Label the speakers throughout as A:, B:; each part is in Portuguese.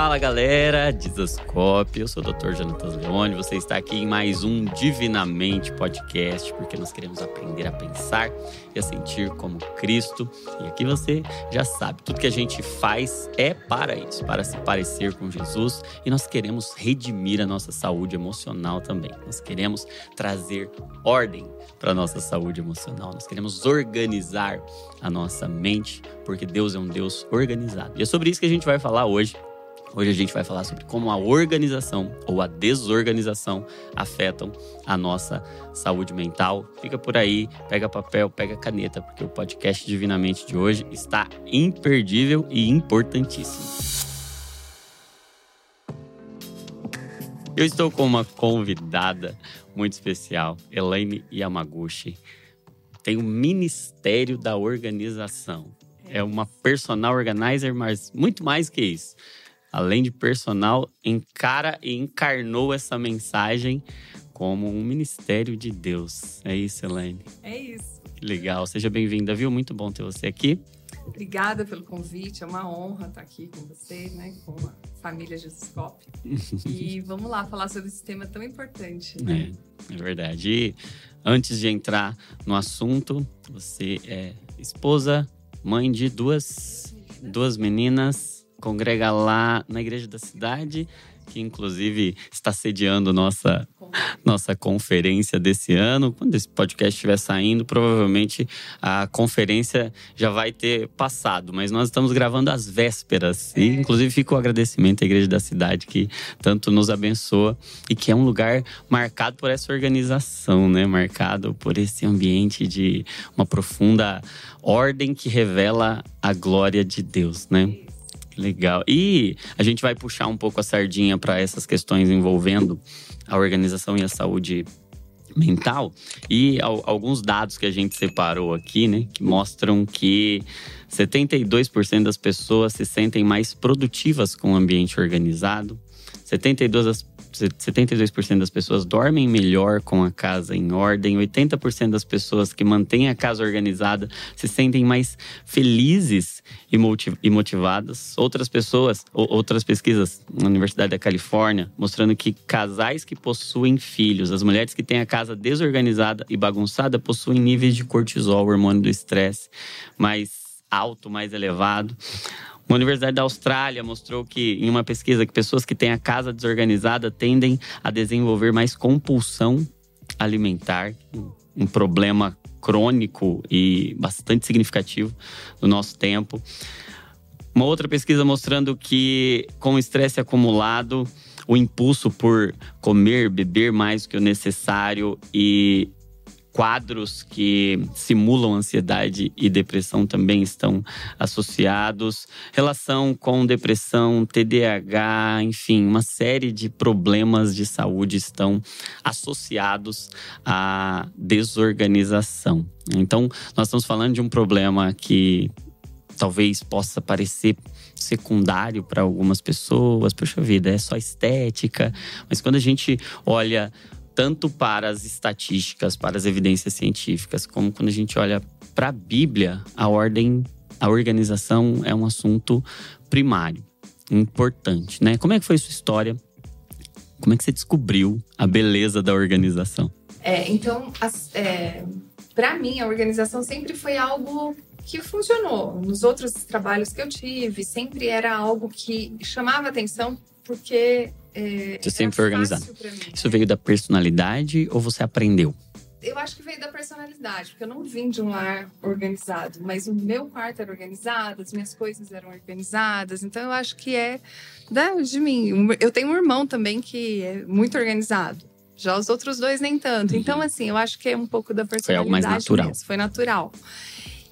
A: Fala galera, Dizascope, eu sou o Dr. Jonathan Leone, você está aqui em mais um Divinamente Podcast, porque nós queremos aprender a pensar e a sentir como Cristo. E aqui você já sabe, tudo que a gente faz é para isso, para se parecer com Jesus e nós queremos redimir a nossa saúde emocional também. Nós queremos trazer ordem para a nossa saúde emocional, nós queremos organizar a nossa mente, porque Deus é um Deus organizado. E é sobre isso que a gente vai falar hoje. Hoje a gente vai falar sobre como a organização ou a desorganização afetam a nossa saúde mental. Fica por aí, pega papel, pega caneta, porque o podcast Divinamente de hoje está imperdível e importantíssimo. Eu estou com uma convidada muito especial, Elaine Yamaguchi. Tem o Ministério da Organização. É uma personal organizer, mas muito mais que isso além de personal, encara e encarnou essa mensagem como um ministério de Deus. É isso, Elaine?
B: É isso.
A: Que legal. Seja bem-vinda, viu? Muito bom ter você aqui.
B: Obrigada pelo convite, é uma honra estar aqui com você, né, com a família Jesuscope. e vamos lá falar sobre esse tema tão importante.
A: Né? É, é verdade. E antes de entrar no assunto, você é esposa, mãe de duas, duas meninas congrega lá na igreja da cidade, que inclusive está sediando nossa, nossa conferência desse ano. Quando esse podcast estiver saindo, provavelmente a conferência já vai ter passado, mas nós estamos gravando às vésperas. E inclusive fica o agradecimento à igreja da cidade que tanto nos abençoa e que é um lugar marcado por essa organização, né? Marcado por esse ambiente de uma profunda ordem que revela a glória de Deus, né? Legal. E a gente vai puxar um pouco a sardinha para essas questões envolvendo a organização e a saúde mental e alguns dados que a gente separou aqui, né, que mostram que 72% das pessoas se sentem mais produtivas com o ambiente organizado, 72 72% das pessoas dormem melhor com a casa em ordem, 80% das pessoas que mantêm a casa organizada se sentem mais felizes e motivadas. Outras pessoas, outras pesquisas na Universidade da Califórnia, mostrando que casais que possuem filhos, as mulheres que têm a casa desorganizada e bagunçada, possuem níveis de cortisol, hormônio do estresse, mais alto, mais elevado. Uma universidade da Austrália mostrou que, em uma pesquisa, que pessoas que têm a casa desorganizada tendem a desenvolver mais compulsão alimentar, um problema crônico e bastante significativo do nosso tempo. Uma outra pesquisa mostrando que, com estresse acumulado, o impulso por comer, beber mais que o necessário e quadros que simulam ansiedade e depressão também estão associados. Relação com depressão, TDAH, enfim, uma série de problemas de saúde estão associados à desorganização. Então, nós estamos falando de um problema que talvez possa parecer secundário para algumas pessoas, poxa vida, é só estética, mas quando a gente olha tanto para as estatísticas, para as evidências científicas, como quando a gente olha para a Bíblia, a ordem, a organização é um assunto primário, importante, né? Como é que foi sua história? Como é que você descobriu a beleza da organização?
B: É, então, é, para mim, a organização sempre foi algo que funcionou. Nos outros trabalhos que eu tive, sempre era algo que chamava atenção porque
A: é, você sempre foi organizado. Isso veio da personalidade ou você aprendeu?
B: Eu acho que veio da personalidade, porque eu não vim de um lar organizado, mas o meu quarto era organizado, as minhas coisas eram organizadas, então eu acho que é da, de mim. Eu tenho um irmão também que é muito organizado. Já os outros dois nem tanto. Uhum. Então, assim, eu acho que é um pouco da personalidade. Foi
A: algo mais natural.
B: Mesmo. Foi natural.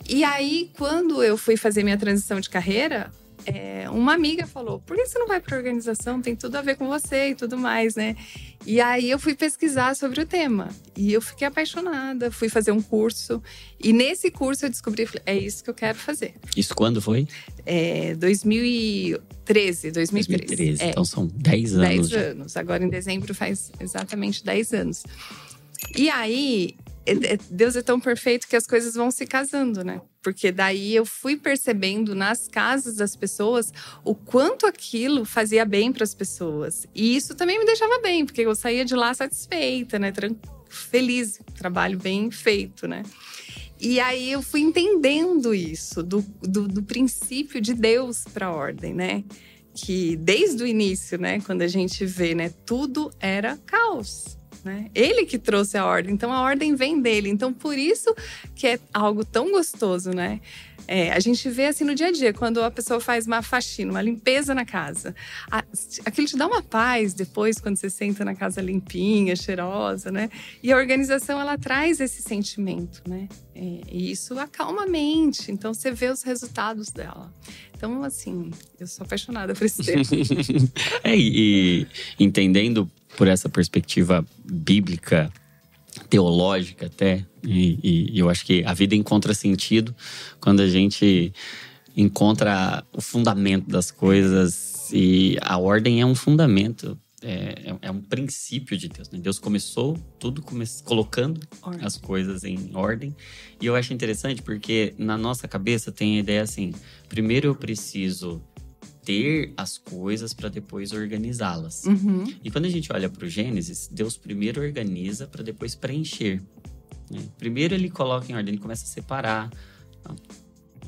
B: E aí, quando eu fui fazer minha transição de carreira, é, uma amiga falou: por que você não vai para organização? Tem tudo a ver com você e tudo mais, né? E aí eu fui pesquisar sobre o tema e eu fiquei apaixonada. Fui fazer um curso e nesse curso eu descobri: é isso que eu quero fazer.
A: Isso quando foi?
B: É 2013. 2013. 2013.
A: É, então são 10 anos.
B: 10 anos. Agora em dezembro faz exatamente 10 anos. E aí, Deus é tão perfeito que as coisas vão se casando, né? porque daí eu fui percebendo nas casas das pessoas o quanto aquilo fazia bem para as pessoas. E isso também me deixava bem, porque eu saía de lá satisfeita, né? Feliz, trabalho bem feito, né? E aí eu fui entendendo isso, do, do, do princípio de Deus para a ordem, né? Que desde o início, né, quando a gente vê, né, tudo era caos. Né? Ele que trouxe a ordem, então a ordem vem dele. Então por isso que é algo tão gostoso, né? É, a gente vê assim no dia a dia, quando a pessoa faz uma faxina, uma limpeza na casa. A, aquilo te dá uma paz depois, quando você senta na casa limpinha, cheirosa, né? E a organização, ela traz esse sentimento, né? É, e isso acalma a mente. Então, você vê os resultados dela. Então, assim, eu sou apaixonada por esse tema.
A: é, e entendendo por essa perspectiva bíblica, teológica até, e, e, eu acho que a vida encontra sentido quando a gente encontra o fundamento das coisas e a ordem é um fundamento. É, é, é um princípio de Deus. Né? Deus começou tudo come colocando ordem. as coisas em ordem. E eu acho interessante porque na nossa cabeça tem a ideia assim: primeiro eu preciso ter as coisas para depois organizá-las. Uhum. E quando a gente olha para o Gênesis, Deus primeiro organiza para depois preencher. Né? Primeiro ele coloca em ordem, ele começa a separar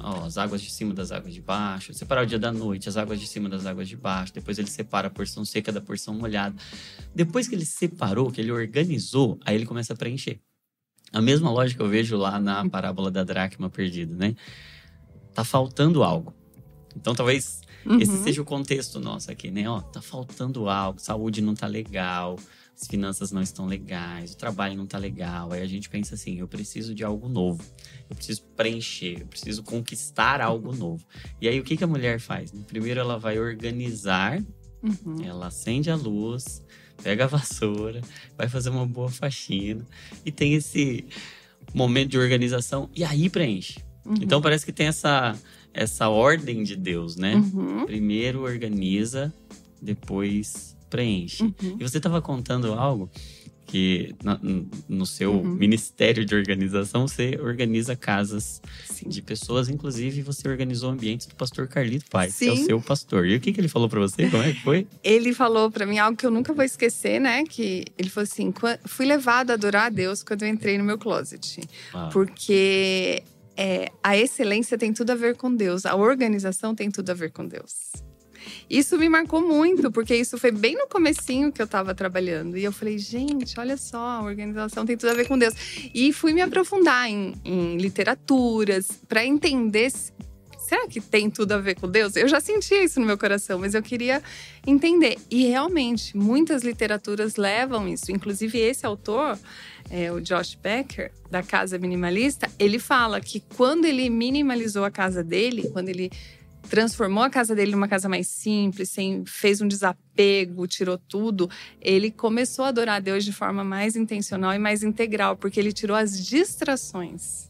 A: ó, as águas de cima das águas de baixo, separar o dia da noite, as águas de cima das águas de baixo. Depois ele separa a porção seca da porção molhada. Depois que ele separou, que ele organizou, aí ele começa a preencher. A mesma lógica eu vejo lá na parábola da dracma perdida, né? Tá faltando algo. Então talvez Uhum. Esse seja o contexto nosso aqui, né? Ó, tá faltando algo, saúde não tá legal, as finanças não estão legais, o trabalho não tá legal. Aí a gente pensa assim: eu preciso de algo novo, eu preciso preencher, eu preciso conquistar algo novo. E aí o que, que a mulher faz? Primeiro ela vai organizar, uhum. ela acende a luz, pega a vassoura, vai fazer uma boa faxina e tem esse momento de organização e aí preenche. Uhum. Então parece que tem essa essa ordem de Deus, né? Uhum. Primeiro organiza, depois preenche. Uhum. E você estava contando algo que na, no seu uhum. ministério de organização você organiza casas Sim. de pessoas, inclusive você organizou ambientes do pastor Carlito Pai, Sim. que é o seu pastor. E o que, que ele falou para você? Como é que foi?
B: ele falou para mim algo que eu nunca vou esquecer, né? Que ele falou assim: fui levado a adorar a Deus quando eu entrei no meu closet, ah. porque é, a excelência tem tudo a ver com Deus, a organização tem tudo a ver com Deus. Isso me marcou muito, porque isso foi bem no comecinho que eu estava trabalhando. E eu falei, gente, olha só, a organização tem tudo a ver com Deus. E fui me aprofundar em, em literaturas para entender será que tem tudo a ver com Deus? Eu já sentia isso no meu coração, mas eu queria entender. E realmente, muitas literaturas levam isso. Inclusive, esse autor, é, o Josh Becker, da Casa Minimalista, ele fala que quando ele minimalizou a casa dele, quando ele transformou a casa dele numa casa mais simples, sem, fez um desapego, tirou tudo, ele começou a adorar a Deus de forma mais intencional e mais integral, porque ele tirou as distrações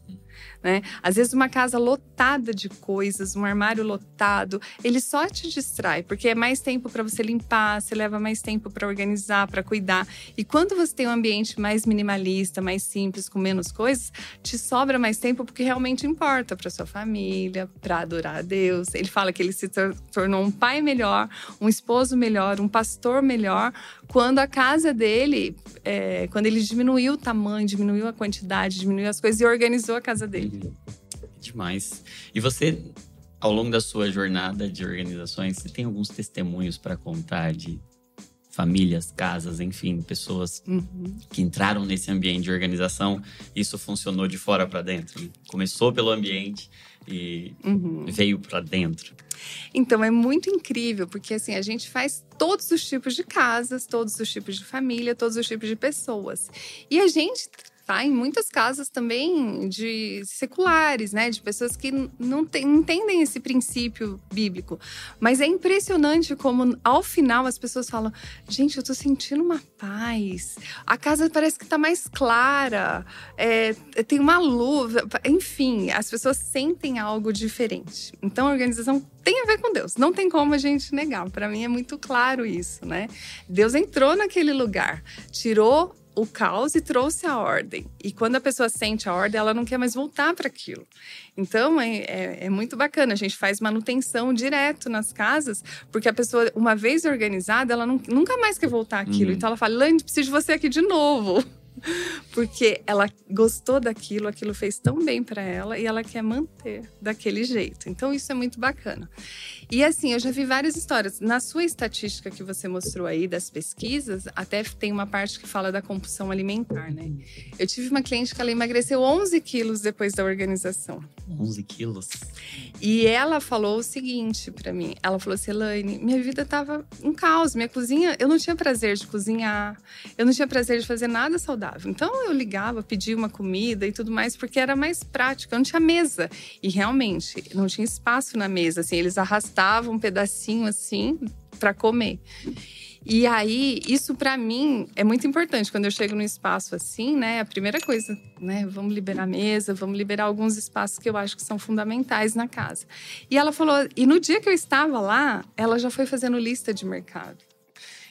B: né? Às vezes uma casa lotada de coisas, um armário lotado, ele só te distrai, porque é mais tempo para você limpar, você leva mais tempo para organizar, para cuidar. E quando você tem um ambiente mais minimalista, mais simples, com menos coisas, te sobra mais tempo porque realmente importa para sua família, para adorar a Deus. Ele fala que ele se tornou um pai melhor, um esposo melhor, um pastor melhor, quando a casa dele, é, quando ele diminuiu o tamanho, diminuiu a quantidade, diminuiu as coisas e organizou a casa dele.
A: Demais. E você, ao longo da sua jornada de organizações, você tem alguns testemunhos para contar de famílias, casas, enfim, pessoas uhum. que entraram nesse ambiente de organização. Isso funcionou de fora para dentro. Começou pelo ambiente e uhum. veio para dentro.
B: Então é muito incrível, porque assim, a gente faz todos os tipos de casas, todos os tipos de família, todos os tipos de pessoas. E a gente tá? Em muitas casas também de seculares, né? De pessoas que não, entendem esse princípio bíblico. Mas é impressionante como, ao final, as pessoas falam: gente, eu tô sentindo uma paz. A casa parece que tá mais clara, é, tem uma luz. Enfim, as pessoas sentem algo diferente. Então, a organização tem a ver com Deus. Não tem como a gente negar. Para mim é muito claro isso, né? Deus entrou naquele lugar, tirou o caos e trouxe a ordem. E quando a pessoa sente a ordem, ela não quer mais voltar para aquilo. Então é, é, é, muito bacana. A gente faz manutenção direto nas casas, porque a pessoa, uma vez organizada, ela não, nunca mais quer voltar àquilo. Uhum. Então ela fala: Lande, preciso de você aqui de novo. porque ela gostou daquilo, aquilo fez tão bem para ela e ela quer manter daquele jeito. Então isso é muito bacana. E assim, eu já vi várias histórias. Na sua estatística que você mostrou aí das pesquisas, até tem uma parte que fala da compulsão alimentar, né? Eu tive uma cliente que ela emagreceu 11 quilos depois da organização.
A: 11 quilos?
B: E ela falou o seguinte para mim: ela falou assim, Elaine, minha vida tava um caos, minha cozinha, eu não tinha prazer de cozinhar, eu não tinha prazer de fazer nada saudável. Então eu ligava, pedia uma comida e tudo mais, porque era mais prático, eu não tinha mesa. E realmente, não tinha espaço na mesa, assim, eles arrastavam um pedacinho assim para comer. E aí, isso para mim é muito importante. Quando eu chego num espaço assim, né? A primeira coisa, né? Vamos liberar a mesa, vamos liberar alguns espaços que eu acho que são fundamentais na casa. E ela falou, e no dia que eu estava lá, ela já foi fazendo lista de mercado.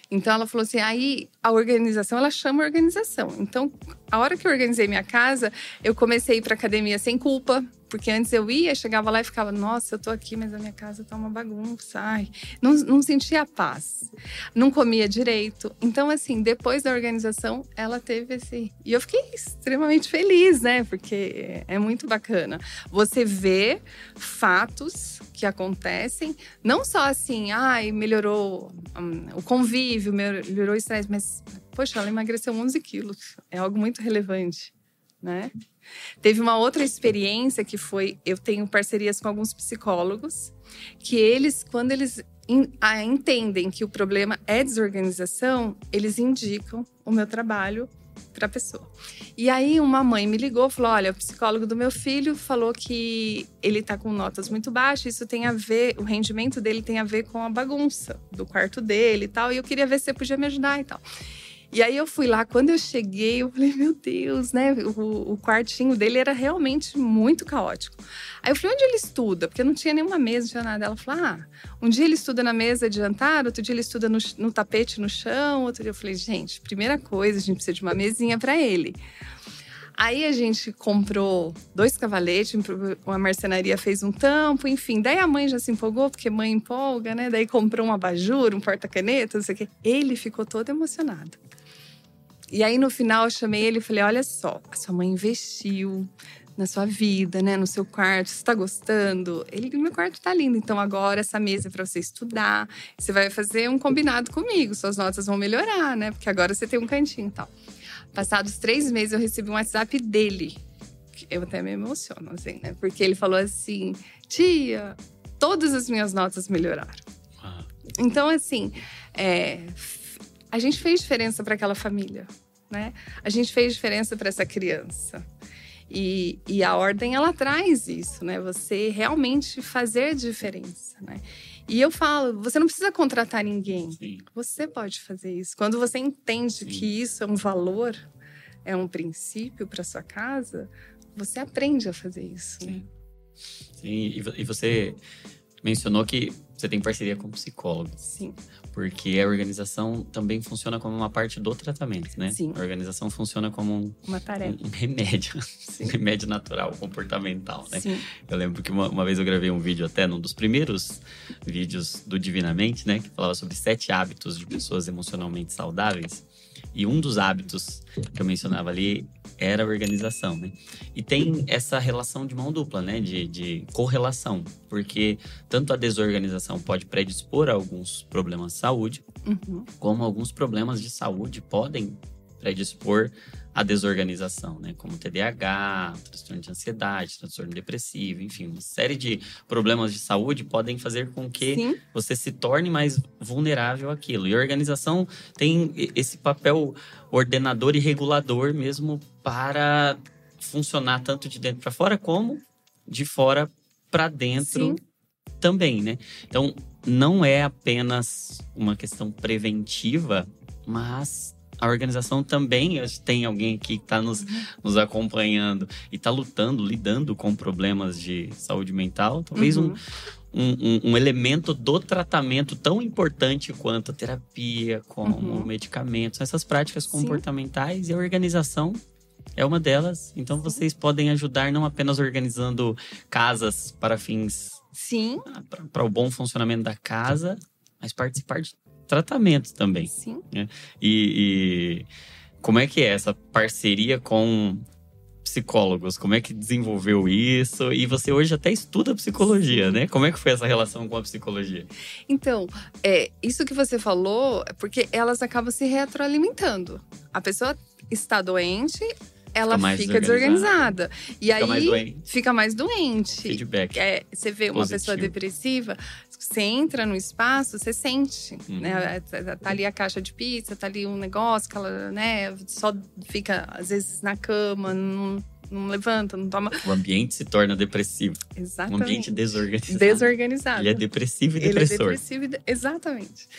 B: Então ela falou assim: aí a organização, ela chama organização. Então, a hora que eu organizei minha casa, eu comecei a academia sem culpa, porque antes eu ia, chegava lá e ficava, nossa, eu tô aqui, mas a minha casa tá uma bagunça. Ai, não, não sentia paz. Não comia direito. Então, assim, depois da organização, ela teve esse. E eu fiquei extremamente feliz, né? Porque é muito bacana. Você vê fatos que acontecem, não só assim, ai, melhorou um, o convívio, melhorou o estresse, mas, poxa, ela emagreceu 11 quilos. É algo muito relevante, né? Teve uma outra experiência que foi: eu tenho parcerias com alguns psicólogos, que eles, quando eles entendem que o problema é desorganização, eles indicam o meu trabalho para a pessoa. E aí uma mãe me ligou, falou: "Olha, o psicólogo do meu filho falou que ele está com notas muito baixas, isso tem a ver, o rendimento dele tem a ver com a bagunça do quarto dele e tal, e eu queria ver se você podia me ajudar e tal". E aí eu fui lá, quando eu cheguei, eu falei, meu Deus, né? O, o quartinho dele era realmente muito caótico. Aí eu falei, onde ele estuda? Porque não tinha nenhuma mesa, não tinha nada. Ela falou, ah, um dia ele estuda na mesa de jantar, outro dia ele estuda no, no tapete no chão, outro dia eu falei, gente, primeira coisa, a gente precisa de uma mesinha para ele. Aí a gente comprou dois cavaletes, uma marcenaria fez um tampo, enfim. Daí a mãe já se empolgou, porque mãe empolga, né? Daí comprou um abajur, um porta-caneta, não sei o quê. Ele ficou todo emocionado. E aí no final eu chamei ele e falei: olha só, a sua mãe investiu na sua vida, né, no seu quarto, você está gostando? Ele, meu quarto está lindo, então agora essa mesa é para você estudar, você vai fazer um combinado comigo, suas notas vão melhorar, né? Porque agora você tem um cantinho e tal. Passados três meses eu recebi um WhatsApp dele, eu até me emociono, assim, né? Porque ele falou assim: tia, todas as minhas notas melhoraram. Então, assim, é, a gente fez diferença para aquela família, né? A gente fez diferença para essa criança. E, e, a ordem ela traz isso, né? Você realmente fazer diferença, né? E eu falo, você não precisa contratar ninguém. Sim. Você pode fazer isso. Quando você entende Sim. que isso é um valor, é um princípio para sua casa, você aprende a fazer isso. Sim. Né?
A: Sim. E você mencionou que você tem parceria com psicólogos.
B: Sim.
A: Porque a organização também funciona como uma parte do tratamento, né?
B: Sim.
A: A organização funciona como um,
B: uma tarefa.
A: Um, um remédio. Sim. Um remédio natural, comportamental, né?
B: Sim.
A: Eu lembro que uma, uma, vez eu gravei um vídeo até, num dos primeiros vídeos do Divinamente, né? Que falava sobre sete hábitos de pessoas emocionalmente saudáveis. E um dos hábitos que eu mencionava ali era a organização, né? E tem essa relação de mão dupla, né? De, de correlação, porque tanto a desorganização pode predispor a alguns problemas de saúde,
B: uhum.
A: como alguns problemas de saúde podem predispor a desorganização, né? Como TDAH, transtorno de ansiedade, transtorno depressivo, enfim, uma série de problemas de saúde podem fazer com que
B: Sim.
A: você se torne mais vulnerável àquilo. E a organização tem esse papel ordenador e regulador mesmo para funcionar tanto de dentro para fora como de fora para dentro
B: Sim.
A: também, né? Então, não é apenas uma questão preventiva, mas a organização também tem alguém aqui que está nos, nos acompanhando e está lutando, lidando com problemas de saúde mental. Talvez uhum. um, um, um, elemento do tratamento tão importante quanto a terapia, como uhum. medicamentos, essas práticas comportamentais Sim. e a organização é uma delas. Então vocês podem ajudar não apenas organizando casas para fins
B: Sim.
A: Para o bom funcionamento da casa, mas participar de tratamentos também.
B: Sim.
A: Né? E, e como é que é essa parceria com psicólogos? Como é que desenvolveu isso? E você hoje até estuda psicologia, né? Como é que foi essa relação com a psicologia?
B: Então, é, isso que você falou é porque elas acabam se retroalimentando. A pessoa está doente, ela fica, fica desorganizada. E fica aí mais fica mais doente.
A: Feedback.
B: É, você vê uma Positivo. pessoa depressiva, você entra no espaço, você sente, uhum. né? Tá ali a caixa de pizza, tá ali um negócio que ela, né, só fica às vezes na cama, não, não levanta, não toma.
A: O ambiente se torna depressivo.
B: Exatamente.
A: Um ambiente desorganizado.
B: Desorganizado.
A: Ele é depressivo e depressor.
B: Ele é depressivo e de... exatamente.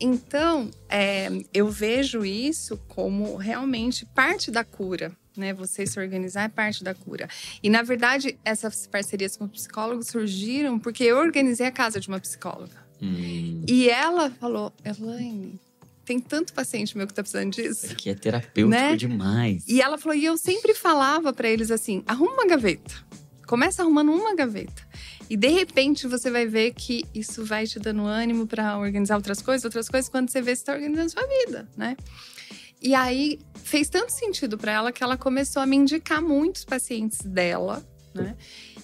B: Então, é, eu vejo isso como realmente parte da cura né? Você se organizar é parte da cura. E na verdade, essas parcerias com psicólogos surgiram porque eu organizei a casa de uma psicóloga. Hum. E ela falou: Elaine, tem tanto paciente meu que tá precisando disso. Isso
A: aqui é terapêutico né? demais.
B: E ela falou: e eu sempre falava para eles assim: arruma uma gaveta. Começa arrumando uma gaveta. E de repente você vai ver que isso vai te dando ânimo para organizar outras coisas, outras coisas, quando você vê você está organizando sua vida, né? E aí fez tanto sentido para ela que ela começou a me indicar muitos pacientes dela, né?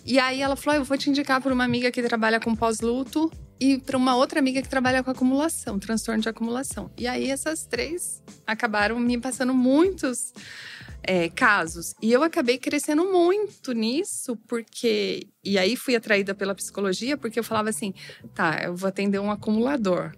B: E aí ela falou: ah, eu vou te indicar para uma amiga que trabalha com pós-luto e para uma outra amiga que trabalha com acumulação, transtorno de acumulação. E aí essas três acabaram me passando muitos é, casos. E eu acabei crescendo muito nisso, porque. E aí fui atraída pela psicologia, porque eu falava assim: tá, eu vou atender um acumulador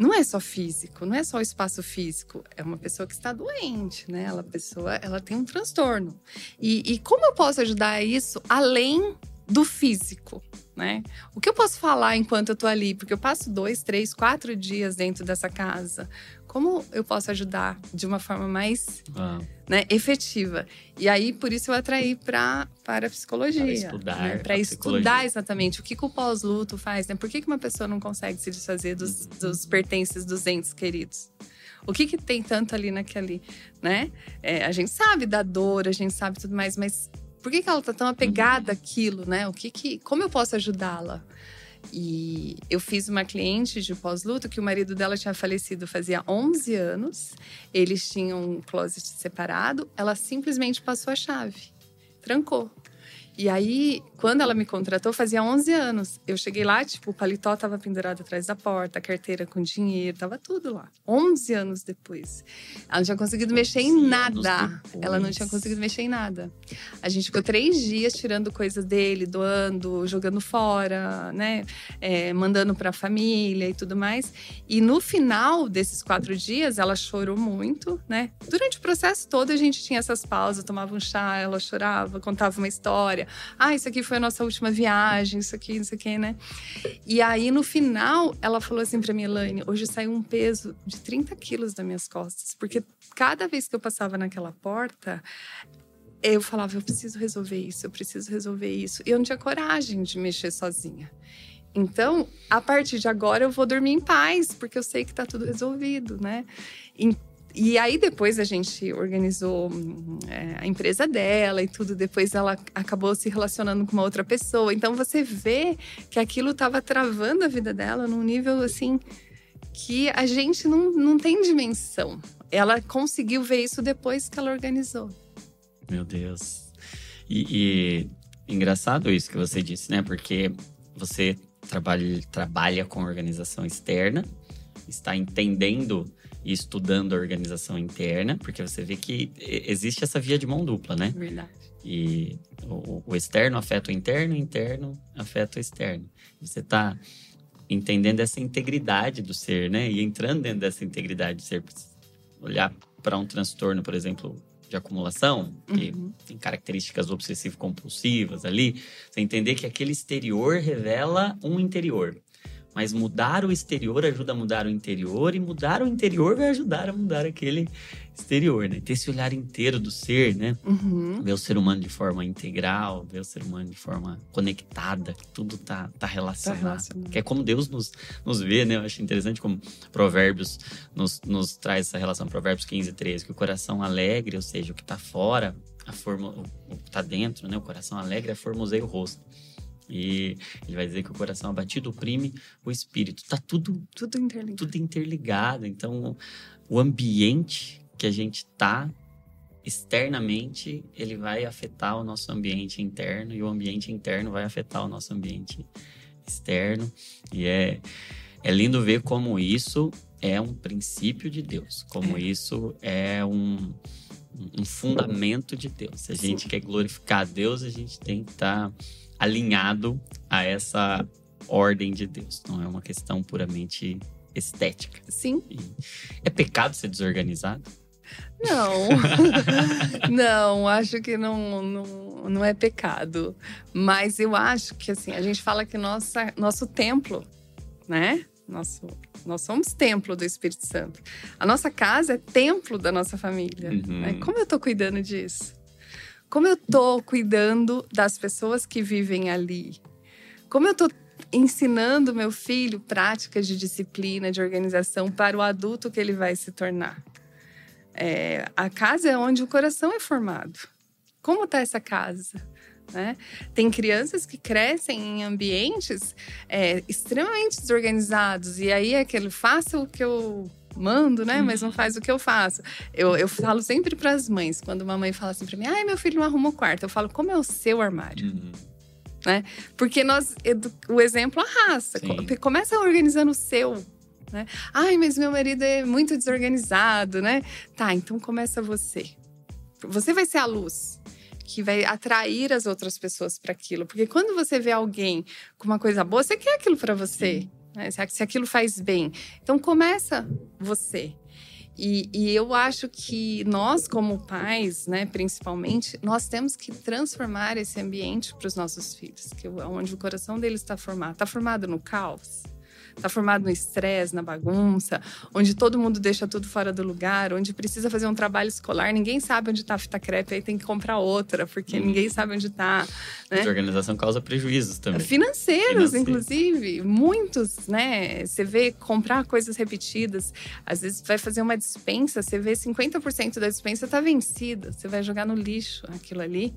B: não é só físico, não é só o espaço físico, é uma pessoa que está doente, né? Ela pessoa, ela tem um transtorno. E, e como eu posso ajudar isso além do físico, né? O que eu posso falar enquanto eu tô ali? Porque eu passo dois, três, quatro dias dentro dessa casa. Como eu posso ajudar de uma forma mais ah. né, efetiva? E aí, por isso eu atraí pra, para a psicologia. Para
A: estudar. Né?
B: Para estudar exatamente o que, que o pós-luto faz, né? Por que, que uma pessoa não consegue se desfazer dos, dos pertences dos entes queridos? O que, que tem tanto ali naquele, né? É, a gente sabe da dor, a gente sabe tudo mais, mas por que, que ela tá tão apegada àquilo, né? O que que, como eu posso ajudá-la? E eu fiz uma cliente de pós-luto que o marido dela tinha falecido fazia 11 anos. Eles tinham um closet separado. Ela simplesmente passou a chave, trancou. E aí, quando ela me contratou, fazia 11 anos. Eu cheguei lá, tipo, o paletó tava pendurado atrás da porta, a carteira com dinheiro, tava tudo lá. 11 anos depois. Ela não tinha conseguido mexer em nada. Ela não tinha conseguido mexer em nada. A gente ficou três dias tirando coisas dele, doando, jogando fora, né? É, mandando pra família e tudo mais. E no final desses quatro dias, ela chorou muito, né? Durante o processo todo, a gente tinha essas pausas, tomava um chá, ela chorava, contava uma história. Ah, isso aqui foi a nossa última viagem, isso aqui, isso aqui, né? E aí, no final, ela falou assim pra mim, Elaine, hoje saiu um peso de 30 quilos das minhas costas. Porque cada vez que eu passava naquela porta, eu falava, eu preciso resolver isso, eu preciso resolver isso. E eu não tinha coragem de mexer sozinha. Então, a partir de agora eu vou dormir em paz, porque eu sei que tá tudo resolvido, né? Então, e aí depois a gente organizou é, a empresa dela e tudo. Depois ela acabou se relacionando com uma outra pessoa. Então você vê que aquilo estava travando a vida dela num nível assim que a gente não, não tem dimensão. Ela conseguiu ver isso depois que ela organizou.
A: Meu Deus. E, e engraçado isso que você disse, né? Porque você trabalha, trabalha com organização externa, está entendendo e estudando a organização interna, porque você vê que existe essa via de mão dupla, né?
B: Verdade.
A: E o, o externo afeta o interno, o interno afeta o externo. Você está entendendo essa integridade do ser, né? E entrando dentro dessa integridade do ser, olhar para um transtorno, por exemplo, de acumulação, que uhum. tem características obsessivo-compulsivas ali, você entender que aquele exterior revela um interior. Mas mudar o exterior ajuda a mudar o interior, e mudar o interior vai ajudar a mudar aquele exterior, né? Ter esse olhar inteiro do ser, né?
B: Uhum.
A: Ver o ser humano de forma integral, ver o ser humano de forma conectada, que tudo tá, tá relacionado.
B: Tá relacionado.
A: Que é como Deus nos, nos vê, né? Eu acho interessante como Provérbios nos, nos traz essa relação, Provérbios 15, 13, que o coração alegre, ou seja, o que tá fora, a forma, o que tá dentro, né? O coração alegre é formoseia o rosto. E ele vai dizer que o coração abatido oprime o espírito. Tá tudo
B: Tudo interligado.
A: tudo interligado. Então, o ambiente que a gente tá externamente, ele vai afetar o nosso ambiente interno e o ambiente interno vai afetar o nosso ambiente externo. E é, é lindo ver como isso é um princípio de Deus, como
B: É.
A: isso é um, um fundamento de Deus. Se a gente quer glorificar a Deus, a gente tem que estar alinhado a essa ordem de Deus. Não é uma questão puramente estética.
B: Sim.
A: É pecado ser desorganizado?
B: Não. não, acho que não, não, não é pecado. Mas eu acho que, assim, a gente fala que nossa, nosso templo, né? Nosso, nós somos templo do Espírito Santo. A nossa casa é templo da nossa família.
A: Uhum.
B: né? Como eu tô cuidando disso? Como eu tô cuidando das pessoas que vivem ali? Como eu tô ensinando meu filho práticas de disciplina, de organização para o adulto que ele vai se tornar? É, a casa é onde o coração é formado. Como está essa casa? Né? Tem crianças que crescem em ambientes é, extremamente desorganizados e aí é aquele faça o que eu mando, né? Mas não faz o que eu faço. Eu, eu falo sempre para as mães quando uma mãe fala assim para mim: "Ai, meu filho não arruma o quarto". Eu falo: "Como é o seu armário?"
A: Uhum.
B: Porque nós, o exemplo arrasta.
A: Sim.
B: Co- Começa organizando o seu. Né? Ai, mas meu marido é muito desorganizado, né? Tá, então começa você. Você vai ser a luz que vai atrair as outras pessoas para aquilo. Porque quando você vê alguém com uma coisa boa, você quer aquilo para você. Né? Se aquilo faz bem. Então começa você. E, e eu acho que nós, como pais, né, principalmente, nós temos que transformar esse ambiente para os nossos filhos, que é onde o coração deles está formado. Está formado no caos? Está formado no estresse, na bagunça, onde todo mundo deixa tudo fora do lugar, onde precisa fazer um trabalho escolar, ninguém sabe onde está a fita crepe, aí tem que comprar outra, porque
A: Hum.
B: ninguém sabe onde está. Né?
A: Desorganização causa prejuízos também.
B: Financeiros,
A: Financeiro.
B: inclusive. Muitos, né? Você vê comprar coisas repetidas. Às vezes vai fazer uma dispensa, você vê 50% da dispensa tá vencida. Você vai jogar no lixo aquilo ali.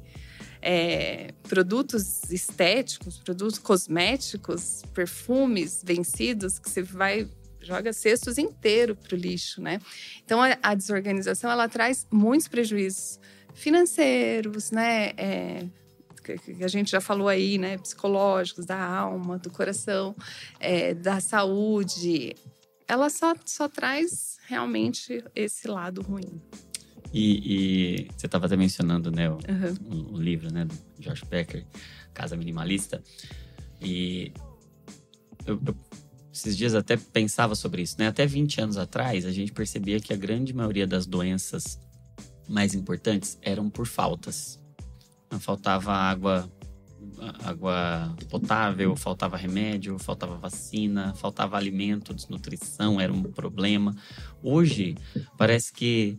B: É, produtos estéticos, produtos cosméticos, perfumes vencidos, que você vai joga cestos inteiro pro lixo, né? Então a, a desorganização ela traz muitos prejuízos financeiros, né? É, que a gente já falou aí, né? Psicológicos, da alma, do coração, é, da saúde. Ela só, só traz realmente esse lado ruim.
A: E, e você estava até mencionando, né, o,
B: Uhum.
A: o- o livro, né, do George Becker, Casa Minimalista. E eu, eu esses dias até pensava sobre isso, né? Até 20 anos atrás, a gente percebia que a grande maioria das doenças mais importantes eram por faltas. Faltava água, água potável, faltava remédio, faltava vacina, faltava alimento, desnutrição era um problema. Hoje, parece que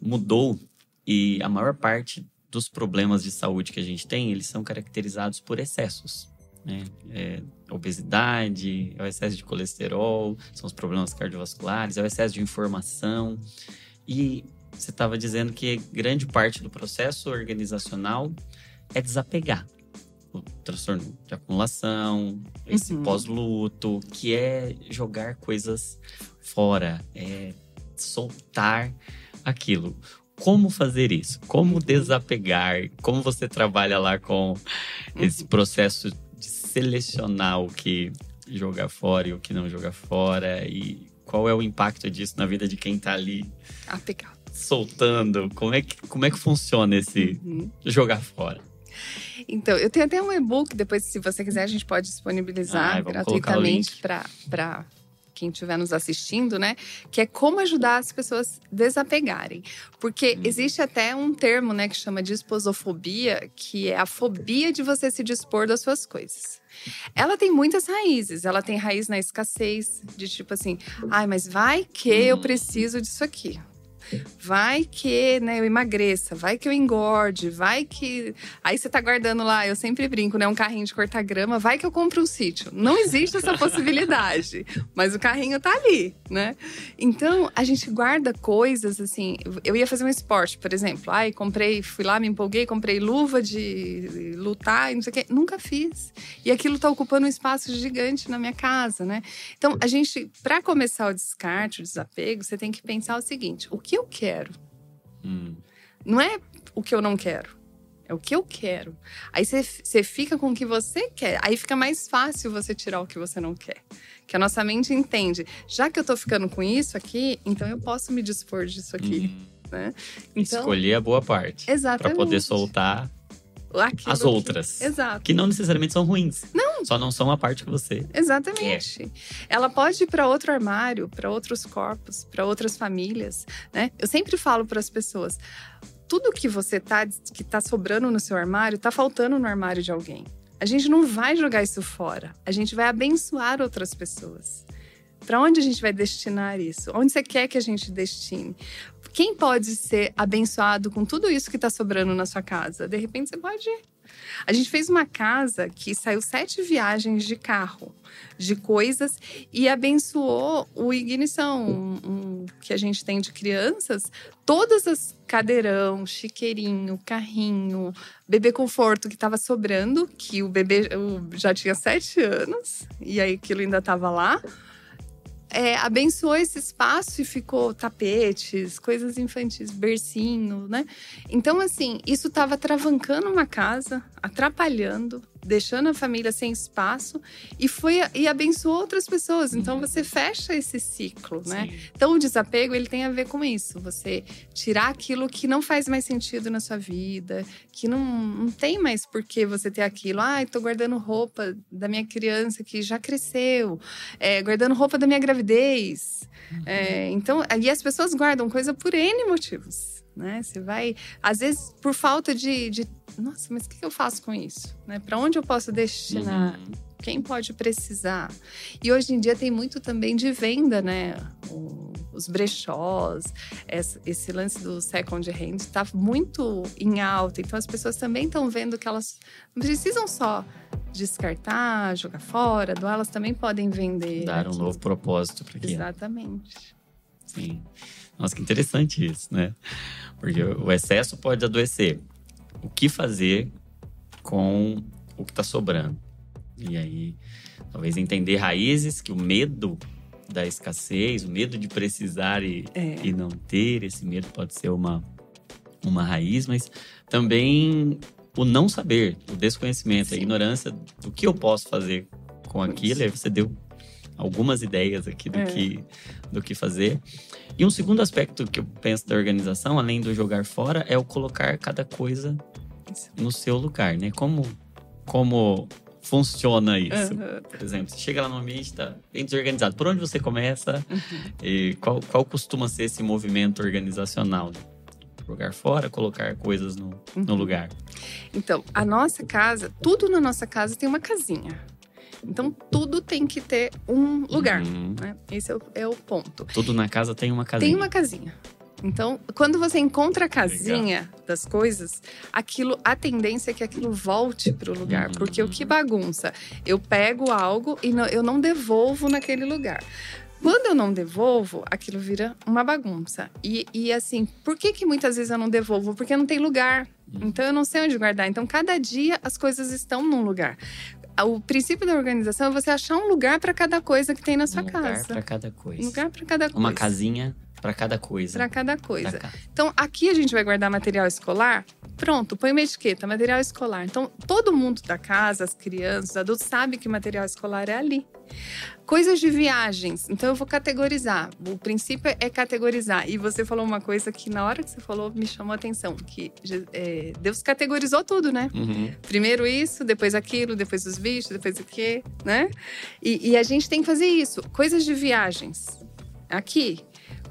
A: mudou e a maior parte dos problemas de saúde que a gente tem, eles são caracterizados por excessos. Né? É, obesidade, é o excesso de colesterol, são os problemas cardiovasculares, é o excesso de informação. E você estava dizendo que grande parte do processo organizacional é desapegar. O transtorno de acumulação, esse
B: Uhum.
A: pós-luto, que é jogar coisas fora, é soltar aquilo. Como fazer isso? Como desapegar? Como você trabalha lá com esse processo de selecionar o que jogar fora e o que não jogar fora? E qual é o impacto disso na vida de quem tá ali
B: Apegado.
A: soltando? Como é que, como é que funciona esse
B: Uhum.
A: jogar fora?
B: Então, eu tenho até um e-book, depois, se você quiser, a gente pode disponibilizar
A: o
B: gratuitamente para quem estiver nos assistindo, né? Que é como ajudar as pessoas desapegarem. Porque hum. existe até um termo, né, que chama disposofobia, que é a fobia de você se dispor das suas coisas. Ela tem muitas raízes. Ela tem raiz na escassez, de tipo assim, ai, mas vai que eu preciso disso aqui. Vai que né, eu emagreça, vai que eu engorde, vai que. Aí você tá guardando lá, eu sempre brinco, né? Um carrinho de cortar grama, vai que eu compro um sítio. Não existe essa possibilidade, mas o carrinho tá ali, né? Então, a gente guarda coisas assim. Eu ia fazer um esporte, por exemplo. Ai, comprei, fui lá, me empolguei, comprei luva de lutar e não sei o quê. Nunca fiz. E aquilo tá ocupando um espaço gigante na minha casa, né? Então, a gente, para começar o descarte, o desapego, você tem que pensar o seguinte: o que eu quero. Hum. Não é o que eu não quero. É o que eu quero. Aí você fica com o que você quer. Aí fica mais fácil você tirar o que você não quer. Que a nossa mente entende. Já que eu tô ficando com isso aqui, então eu posso me dispor disso aqui. Hum. Né?
A: Então, Escolher a boa parte.
B: Exatamente.
A: Para poder soltar
B: Aquilo
A: as outras.
B: Que, exato.
A: Que não necessariamente são ruins.
B: Não.
A: Só não são a parte que você.
B: Exatamente. Quer. Ela pode ir para outro armário, para outros corpos, para outras famílias, né? Eu sempre falo para as pessoas, tudo que você tá que tá sobrando no seu armário, tá faltando no armário de alguém. A gente não vai jogar isso fora. A gente vai abençoar outras pessoas. Para onde a gente vai destinar isso? Onde você quer que a gente destine? Quem pode ser abençoado com tudo isso que está sobrando na sua casa? De repente você pode. A gente fez uma casa que saiu sete viagens de carro, de coisas, e abençoou o Ignição, um, um, que a gente tem de crianças. Todas as cadeirão, chiqueirinho, carrinho, bebê conforto que estava sobrando, que o bebê já tinha sete anos, e aí aquilo ainda estava lá é, abençoou esse espaço e ficou tapetes, coisas infantis, bercinho, né? Então, assim, isso estava travancando uma casa, atrapalhando, deixando a família sem espaço e foi e abençoou outras pessoas. Então uhum. você fecha esse ciclo, né? Sim. Então o desapego ele tem a ver com isso. Você tirar aquilo que não faz mais sentido na sua vida, que não, não tem mais por que você ter aquilo. Ah, estou guardando roupa da minha criança que já cresceu, é, guardando roupa da minha gravidez. Uhum. É, então, aí as pessoas guardam coisa por N motivos né? Você vai, às vezes, por falta de, de nossa, mas o que eu faço com isso? Né? Para onde eu posso destinar? Uhum. Quem pode precisar? E hoje em dia tem muito também de venda, né? O, os brechós, esse, esse, lance do second hand está muito em alta. Então as pessoas também estão vendo que elas não precisam só descartar, jogar fora, doar, elas também podem vender.
A: Dar um novo propósito para quem.
B: Exatamente.
A: Sim. Nossa, que interessante isso, né? Porque o excesso pode adoecer. O que fazer com o que está sobrando? E aí, talvez entender raízes, que o medo da escassez, o medo de precisar e, é. e não ter, esse medo pode ser uma, uma raiz, mas também o não saber, o desconhecimento, Sim. a ignorância do que eu posso fazer com aquilo. Aí você deu algumas ideias aqui do, é. que, do que fazer. E um segundo aspecto que eu penso da organização, além do jogar fora, é o colocar cada coisa no seu lugar, né? Como, como funciona isso? Uhum. Por exemplo, você chega lá no ambiente, tá bem desorganizado. Por onde você começa? Uhum. E qual, qual costuma ser esse movimento organizacional? Jogar fora, colocar coisas no, uhum. no lugar.
B: Então, a nossa casa, tudo na nossa casa tem uma casinha. Então, tudo tem que ter um lugar. Uhum. Né? Esse é o, é o, ponto.
A: Tudo na casa tem uma casinha.
B: Tem uma casinha. Então, quando você encontra a casinha Legal. das coisas, aquilo, a tendência é que aquilo volte para o lugar. Uhum. Porque o que bagunça? Eu pego algo e não, eu não devolvo naquele lugar. Quando eu não devolvo, aquilo vira uma bagunça. E, e assim, por que, que muitas vezes eu não devolvo? Porque não tem lugar. Uhum. Então eu não sei onde guardar. Então cada dia as coisas estão num lugar o princípio da organização é você achar um lugar para cada coisa que tem na sua
A: um
B: casa.
A: Lugar para cada coisa.
B: Um lugar para cada coisa.
A: Uma casinha Para cada coisa.
B: Para cada coisa. Então, aqui a gente vai guardar material escolar. Pronto, põe uma etiqueta, material escolar. Então, todo mundo da casa, as crianças, os adultos, sabe que material escolar é ali. Coisas de viagens. Então, eu vou categorizar. O princípio é categorizar. E você falou uma coisa que, na hora que você falou, me chamou a atenção: que é, Deus categorizou tudo, né? Uhum. Primeiro isso, depois aquilo, depois os bichos, depois o quê, né? E, e a gente tem que fazer isso. Coisas de viagens. Aqui,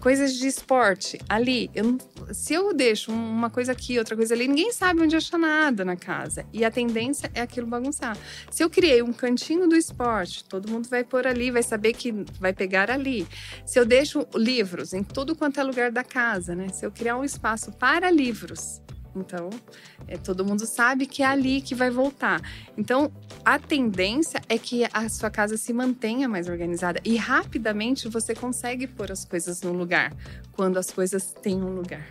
B: coisas de esporte ali. Eu, se eu deixo uma coisa aqui, outra coisa ali, ninguém sabe onde achar nada na casa. E a tendência é aquilo bagunçar. Se eu criei um cantinho do esporte, todo mundo vai por ali, vai saber que vai pegar ali. Se eu deixo livros em todo quanto é lugar da casa, né? Se eu criar um espaço para livros, então, é, todo mundo sabe que é ali que vai voltar. Então, a tendência é que a sua casa se mantenha mais organizada e rapidamente você consegue pôr as coisas no lugar quando as coisas têm um lugar.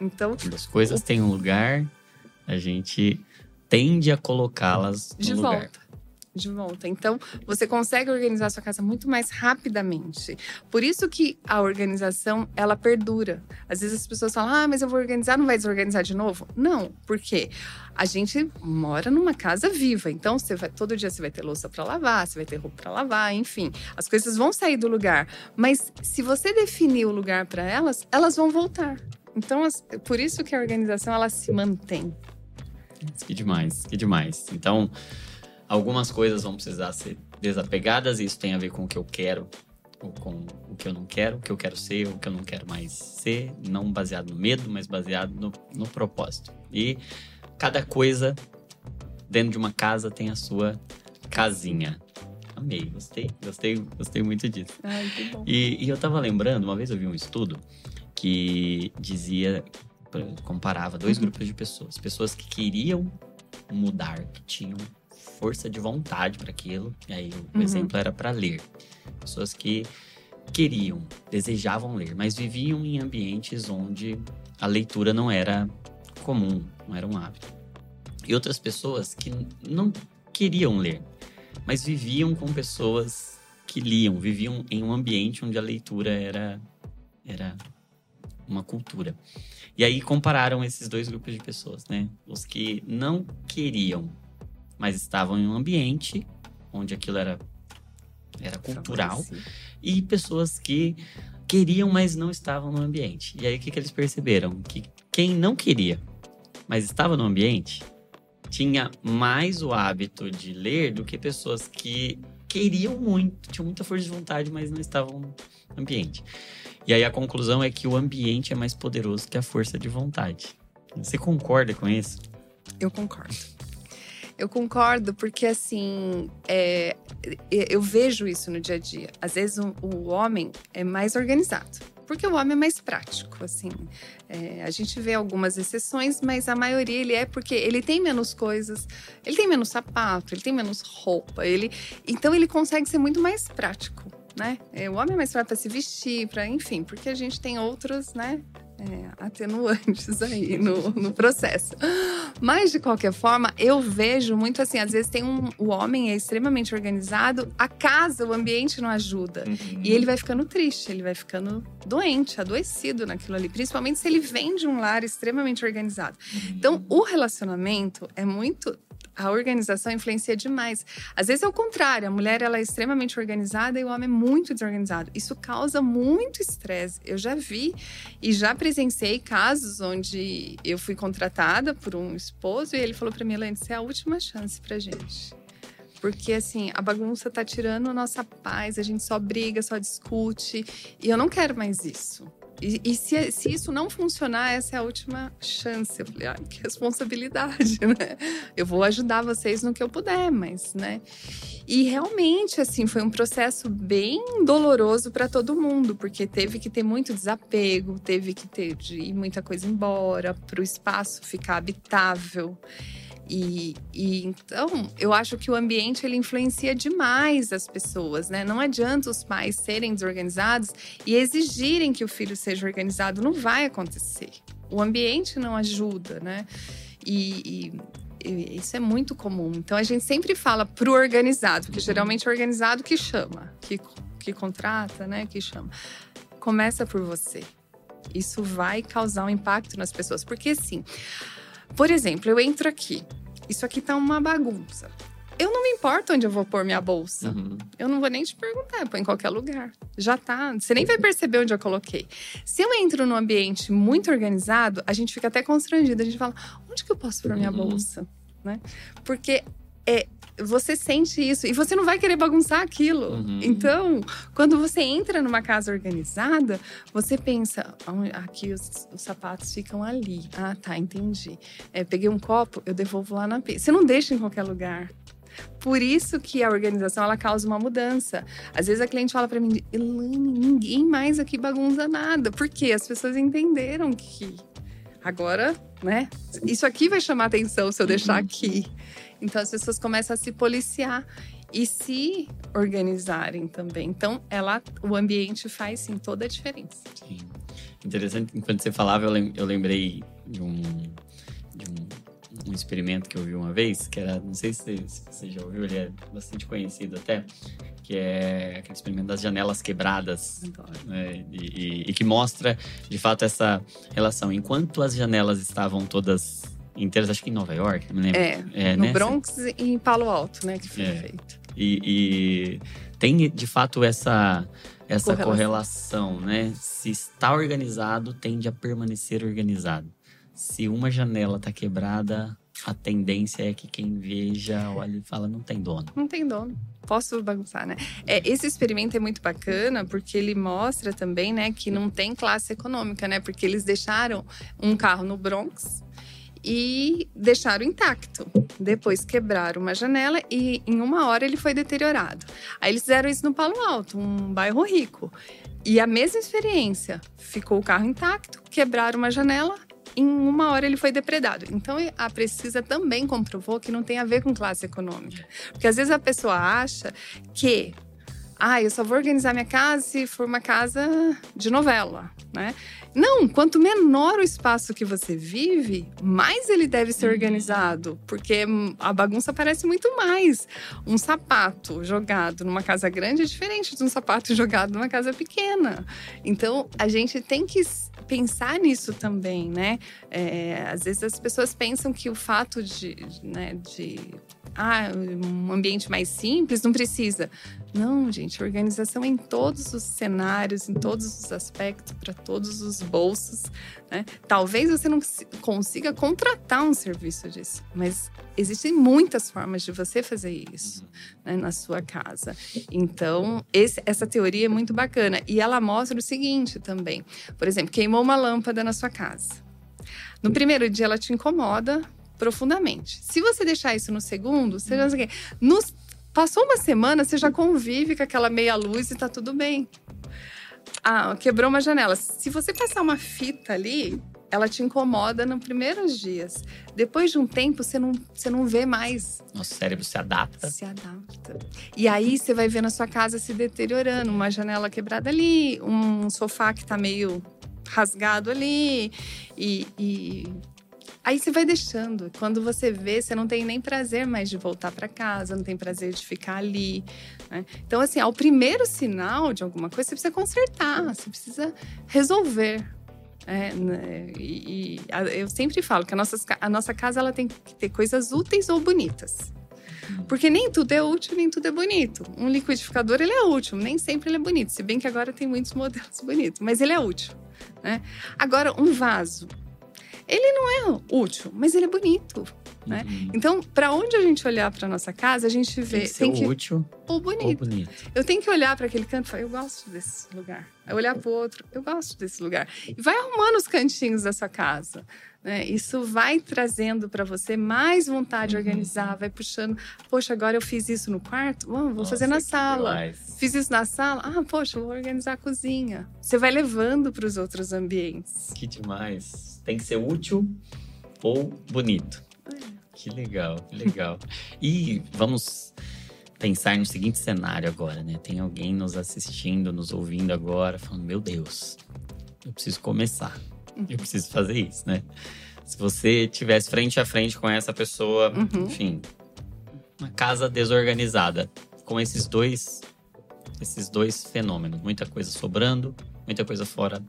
B: Então,
A: quando as coisas o... têm um lugar, a gente tende a colocá-las no
B: de
A: lugar.
B: De volta. Então, você consegue organizar sua casa muito mais rapidamente. Por isso que a organização, ela perdura. Às vezes as pessoas falam: "Ah, mas eu vou organizar, não vai desorganizar de novo?". Não, porque a gente mora numa casa viva. Então, você vai todo dia você vai ter louça para lavar, você vai ter roupa para lavar, enfim. As coisas vão sair do lugar, mas se você definir o lugar para elas, elas vão voltar. Então, por isso que a organização ela se mantém.
A: Que demais, que demais. Então, Algumas coisas vão precisar ser desapegadas, e isso tem a ver com o que eu quero ou com o que eu não quero, o que eu quero ser, o que eu não quero mais ser, não baseado no medo, mas baseado no, no propósito. E cada coisa dentro de uma casa tem a sua casinha. Amei, gostei, gostei, gostei muito disso.
B: Ai, que bom.
A: E, e eu tava lembrando, uma vez eu vi um estudo que dizia, comparava dois uhum. grupos de pessoas. Pessoas que queriam mudar, que tinham força de vontade para aquilo. E aí o uhum. exemplo era para ler. Pessoas que queriam, desejavam ler, mas viviam em ambientes onde a leitura não era comum, não era um hábito. E outras pessoas que não queriam ler, mas viviam com pessoas que liam, viviam em um ambiente onde a leitura era era uma cultura. E aí compararam esses dois grupos de pessoas, né? Os que não queriam mas estavam em um ambiente onde aquilo era, era cultural e pessoas que queriam, mas não estavam no ambiente. E aí o que, que eles perceberam? Que quem não queria, mas estava no ambiente, tinha mais o hábito de ler do que pessoas que queriam muito, tinham muita força de vontade, mas não estavam no ambiente. E aí a conclusão é que o ambiente é mais poderoso que a força de vontade. Você concorda com isso?
B: Eu concordo. Eu concordo, porque assim, é, eu vejo isso no dia a dia. Às vezes o, o homem é mais organizado. Porque o homem é mais prático, assim. É, a gente vê algumas exceções, mas a maioria ele é porque ele tem menos coisas, ele tem menos sapato, ele tem menos roupa, ele, então ele consegue ser muito mais prático, né? É, o homem é mais prático para se vestir, para enfim, porque a gente tem outros, né? É, atenuantes aí no, no processo. Mas, de qualquer forma, eu vejo muito assim: às vezes tem um. O homem é extremamente organizado, a casa, o ambiente não ajuda. Uhum. E ele vai ficando triste, ele vai ficando doente, adoecido naquilo ali. Principalmente se ele vem de um lar extremamente organizado. Uhum. Então, o relacionamento é muito a organização influencia demais. Às vezes é o contrário, a mulher ela é extremamente organizada e o homem é muito desorganizado. Isso causa muito estresse. Eu já vi e já presenciei casos onde eu fui contratada por um esposo e ele falou para mim, Elaine, isso é a última chance pra gente. Porque, assim, a bagunça tá tirando a nossa paz, a gente só briga, só discute. E eu não quero mais isso. E, e se, se, isso não funcionar, essa é a última chance. Eu falei, ah, que responsabilidade, né? Eu vou ajudar vocês no que eu puder, mas, né? E realmente, assim, foi um processo bem doloroso para todo mundo, porque teve que ter muito desapego, teve que ter de ir muita coisa embora, para o espaço ficar habitável. E, e, então eu acho que o ambiente ele influencia demais as pessoas, né? Não adianta os pais serem desorganizados e exigirem que o filho seja organizado, não vai acontecer. O ambiente não ajuda, né? E, e, e isso é muito comum. Então a gente sempre fala pro organizado, porque geralmente é o organizado que chama, que, que contrata, né? Que chama começa por você. Isso vai causar um impacto nas pessoas. Porque, assim, por exemplo, eu entro aqui, isso aqui tá uma bagunça. Eu não me importo onde eu vou pôr minha bolsa.
A: Uhum.
B: Eu não vou nem te perguntar, põe em qualquer lugar. Já tá. Você nem vai perceber onde eu coloquei. Se eu entro num ambiente muito organizado, a gente fica até constrangido. A gente fala, onde que eu posso pôr minha
A: Uhum.
B: bolsa? Né? Porque é, você sente isso e você não vai querer bagunçar aquilo.
A: Uhum.
B: Então, quando você entra numa casa organizada, você pensa, "Ah, aqui os, os sapatos ficam ali. Ah, tá, entendi. É, peguei um copo, eu devolvo lá na pia. Você não deixa em qualquer lugar. Por isso que a organização ela causa uma mudança. Às vezes a cliente fala para mim, Elane, ninguém mais aqui bagunça nada. Por quê? As pessoas entenderam que agora, né? Isso aqui vai chamar atenção se eu deixar aqui. Então as pessoas começam a se policiar e se organizarem também. Então, ela, o ambiente faz sim toda a diferença.
A: Sim. Interessante, enquanto você falava, eu, lem- eu lembrei de um experimento que eu vi uma vez, que era, não sei se você, se você já ouviu, ele é bastante conhecido até, que é aquele experimento das janelas quebradas. Né, e, e- e que mostra, de fato, essa relação. Enquanto as janelas estavam todas inteiras, acho que em Nova York, não me lembro.
B: É,
A: É,
B: no
A: né?
B: Bronx e em Palo Alto, né, que foi
A: É.
B: feito.
A: E, e tem, de fato, essa, essa
B: Correlação.
A: correlação, né? Se está organizado, tende a permanecer organizado. Se uma janela está quebrada, a tendência é que quem veja olha e fala, não tem dono.
B: Não tem dono. Posso bagunçar, né? É, esse experimento é muito bacana porque ele mostra também, né, que não tem classe econômica, né? Porque eles deixaram um carro no Bronx e deixaram intacto. Depois quebraram uma janela e em uma hora ele foi deteriorado. Aí eles fizeram isso no Palo Alto, um bairro rico. E a mesma experiência. Ficou o carro intacto, quebraram uma janela, em uma hora ele foi depredado. Então a Precisa também comprovou que não tem a ver com classe econômica. Porque às vezes a pessoa acha que ah, eu só vou organizar minha casa se for uma casa de novela, né? Não, quanto menor o espaço que você vive, mais ele deve ser
A: Uhum.
B: organizado, porque a bagunça parece muito mais. Um sapato jogado numa casa grande é diferente de um sapato jogado numa casa pequena. Então, a gente tem que pensar nisso também, né? É, às vezes as pessoas pensam que o fato de, né, de ah, um ambiente mais simples não precisa. Não, gente, organização em todos os cenários, em todos os aspectos, para todos os bolsos. Né? Talvez você não consi- consiga contratar um serviço disso, mas existem muitas formas de você fazer isso né, na sua casa. Então, esse- essa teoria é muito bacana. E ela mostra o seguinte também: por exemplo, queimou uma lâmpada na sua casa. No primeiro dia, ela te incomoda profundamente. Se você deixar isso no segundo, você já sei o quê. Nos- passou uma semana, você já convive com aquela meia luz e tá tudo bem. Ah, quebrou uma janela. Se você passar uma fita ali, ela te incomoda nos primeiros dias. Depois de um tempo, você não, você não vê mais.
A: Nosso cérebro se adapta.
B: Se adapta. E aí você vai ver na sua casa se deteriorando, uma janela quebrada ali, um sofá que tá meio rasgado ali. E, e aí você vai deixando. Quando você vê, você não tem nem prazer mais de voltar para casa, não tem prazer de ficar ali. né? Então, assim, ao primeiro sinal de alguma coisa, você precisa consertar, você precisa resolver. É, né? e, e a- eu sempre falo que a, nossas ca- a nossa casa ela tem que ter coisas úteis ou bonitas. Porque nem tudo é útil, nem tudo é bonito. Um liquidificador, ele é útil, nem sempre ele é bonito. Se bem que agora tem muitos modelos bonitos, mas ele é útil. Né? Agora, um vaso, ele não é útil, mas ele é bonito. né?
A: Uhum.
B: Então, para onde a gente olhar para nossa casa, a gente
A: Tem
B: vê
A: que ser
B: tem que
A: útil
B: ou
A: ou
B: bonito.
A: bonito.
B: Eu tenho que olhar para aquele canto e falar, eu gosto desse lugar. Aí olhar para o outro, eu gosto desse lugar. E vai arrumando os cantinhos da sua casa. Né? Isso vai trazendo para você mais vontade de
A: Uhum.
B: organizar, vai puxando. Poxa, agora eu fiz isso no quarto, Bom, vou fazer na
A: Nossa, que
B: sala.
A: demais.
B: Fiz isso na sala, ah, poxa, vou organizar a cozinha. Você vai levando para os outros ambientes.
A: Que demais. Tem que ser útil ou bonito. Que legal, que legal. e vamos pensar no seguinte cenário agora, né? Tem alguém nos assistindo, nos ouvindo agora, falando: Meu Deus, eu preciso começar. Eu preciso fazer isso, né? Se você tivesse frente a frente com essa pessoa,
B: Uhum.
A: enfim, uma casa desorganizada, com esses dois, esses dois fenômenos, muita coisa sobrando muita coisa fora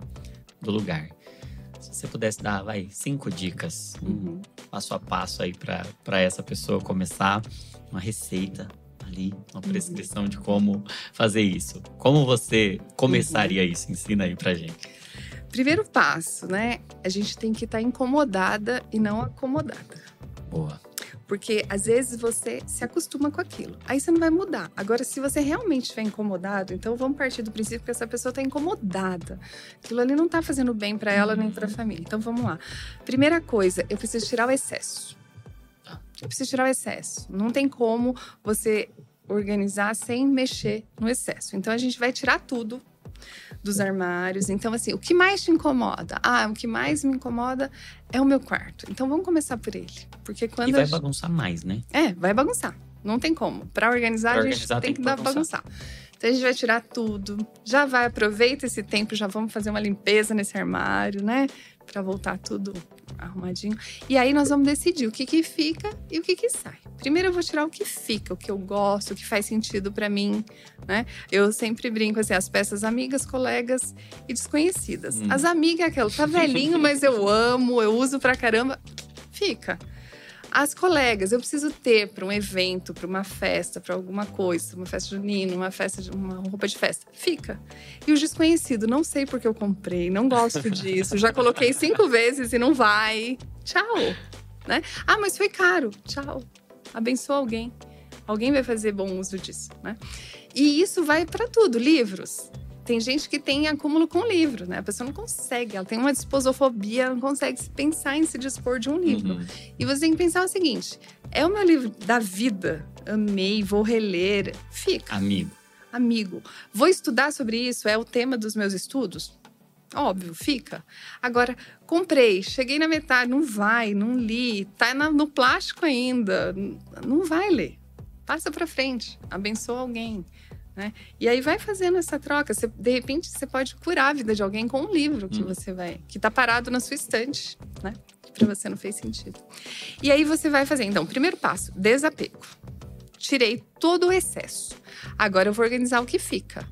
A: do lugar. Se você pudesse dar, vai, cinco dicas, um
B: Uhum.
A: passo a passo aí para essa pessoa começar, uma receita ali, uma prescrição de como fazer isso. Como você começaria isso? Ensina aí pra gente.
B: Primeiro passo, né? A gente tem que estar incomodada e não acomodada.
A: Boa.
B: Porque às vezes você se acostuma com aquilo. Aí você não vai mudar. Agora, se você realmente estiver incomodado, então vamos partir do princípio que essa pessoa está incomodada. Aquilo ali não está fazendo bem para ela nem para a família. Então vamos lá. Primeira coisa, eu preciso tirar o excesso. Eu preciso tirar o excesso. Não tem como você organizar sem mexer no excesso. Então a gente vai tirar tudo dos armários. Então, assim, o que mais te incomoda? Ah, o que mais me incomoda é o meu quarto. Então vamos começar por ele. Porque quando
A: E vai
B: gente-
A: bagunçar mais, né?
B: é, vai bagunçar. Não tem como. Para organizar,
A: Pra
B: a gente
A: organizar,
B: tem,
A: tem
B: que,
A: que
B: dar
A: bagunçar.
B: bagunçar. Então a gente vai tirar tudo. Já vai, aproveita esse tempo, já vamos fazer uma limpeza nesse armário, né? Para voltar tudo arrumadinho. E aí nós vamos decidir o que que fica e o que que sai. Primeiro eu vou tirar o que fica, o que eu gosto, o que faz sentido para mim, né? Eu sempre brinco assim, as peças amigas, colegas e desconhecidas.
A: Hum.
B: As amigas é aquela, tá velhinho, mas eu amo, eu uso pra caramba. Fica. As colegas, eu preciso ter para um evento, para uma festa, para alguma coisa, uma festa junina, uma festa de uma roupa de festa. Fica. E o desconhecido, não sei porque eu comprei, não gosto disso, já coloquei cinco vezes e não vai. Tchau. Né? Ah, mas foi caro. Tchau. Abençoa alguém. Alguém vai fazer bom uso disso, né? E isso vai para tudo, livros. Tem gente que tem acúmulo com livro, né? A pessoa não consegue, ela tem uma disposofobia, não consegue se pensar em se dispor de um livro.
A: Uhum.
B: E você tem que pensar o seguinte: é o meu livro da vida, amei, vou reler. Fica,
A: Amigo.
B: amigo. Vou estudar sobre isso, é o tema dos meus estudos? Óbvio, fica. Agora, comprei, cheguei na metade, não vai, não li, tá no plástico ainda, não vai ler. Passa pra frente, abençoa alguém. Né? E aí vai fazendo essa troca. Você, de repente, você pode curar a vida de alguém com um livro que
A: Hum.
B: você vai. que tá parado na sua estante, né? Que pra você não fez sentido. E aí você vai fazer. Então, primeiro passo: desapego. Tirei todo o excesso. Agora eu vou organizar o que fica.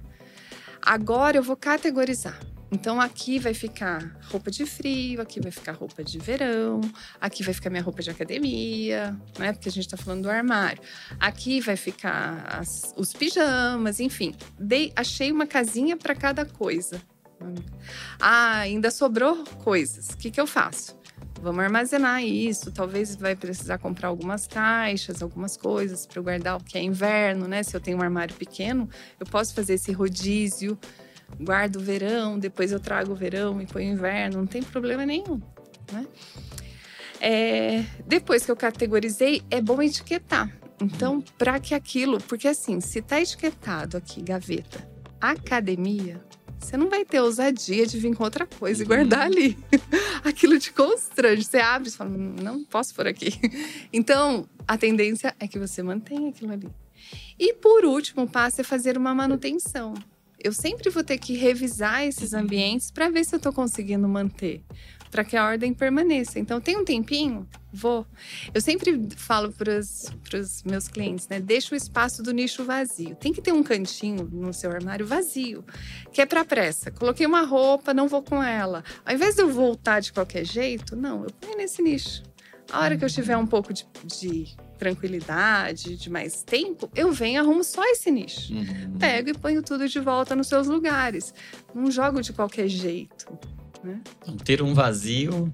B: Agora eu vou categorizar. Então aqui vai ficar roupa de frio, aqui vai ficar roupa de verão, aqui vai ficar minha roupa de academia, né? Porque a gente tá falando do armário. Aqui vai ficar as- os pijamas, enfim. Dei, achei uma casinha para cada coisa. Ah, ainda sobrou coisas. O que, que eu faço? Vamos armazenar isso. Talvez vai precisar comprar algumas caixas, algumas coisas para eu guardar o que é inverno, né? Se eu tenho um armário pequeno, eu posso fazer esse rodízio. Guardo o verão, depois eu trago o verão e ponho o inverno, não tem problema nenhum, né? É, depois que eu categorizei, é bom etiquetar. Então, para que aquilo, porque assim, se tá etiquetado aqui, gaveta, academia, você não vai ter ousadia de vir com outra coisa e guardar ali. Aquilo te constrange. Você abre e fala, não posso por aqui. Então, a tendência é que você mantenha aquilo ali. E por último, o passo é fazer uma manutenção. Eu sempre vou ter que revisar esses ambientes para ver se eu estou conseguindo manter, para que a ordem permaneça. Então, tem um tempinho? Vou. Eu sempre falo para os meus clientes, né? Deixa o espaço do nicho vazio. Tem que ter um cantinho no seu armário vazio, que é para pressa. Coloquei uma roupa, não vou com ela. Ao invés de eu voltar de qualquer jeito, não, eu ponho nesse nicho. A hora que eu tiver um pouco de, de tranquilidade, de mais tempo, eu venho e arrumo só esse nicho.
A: Uhum.
B: Pego e ponho tudo de volta nos seus lugares. Não jogo de qualquer jeito. Né?
A: Então, ter um vazio,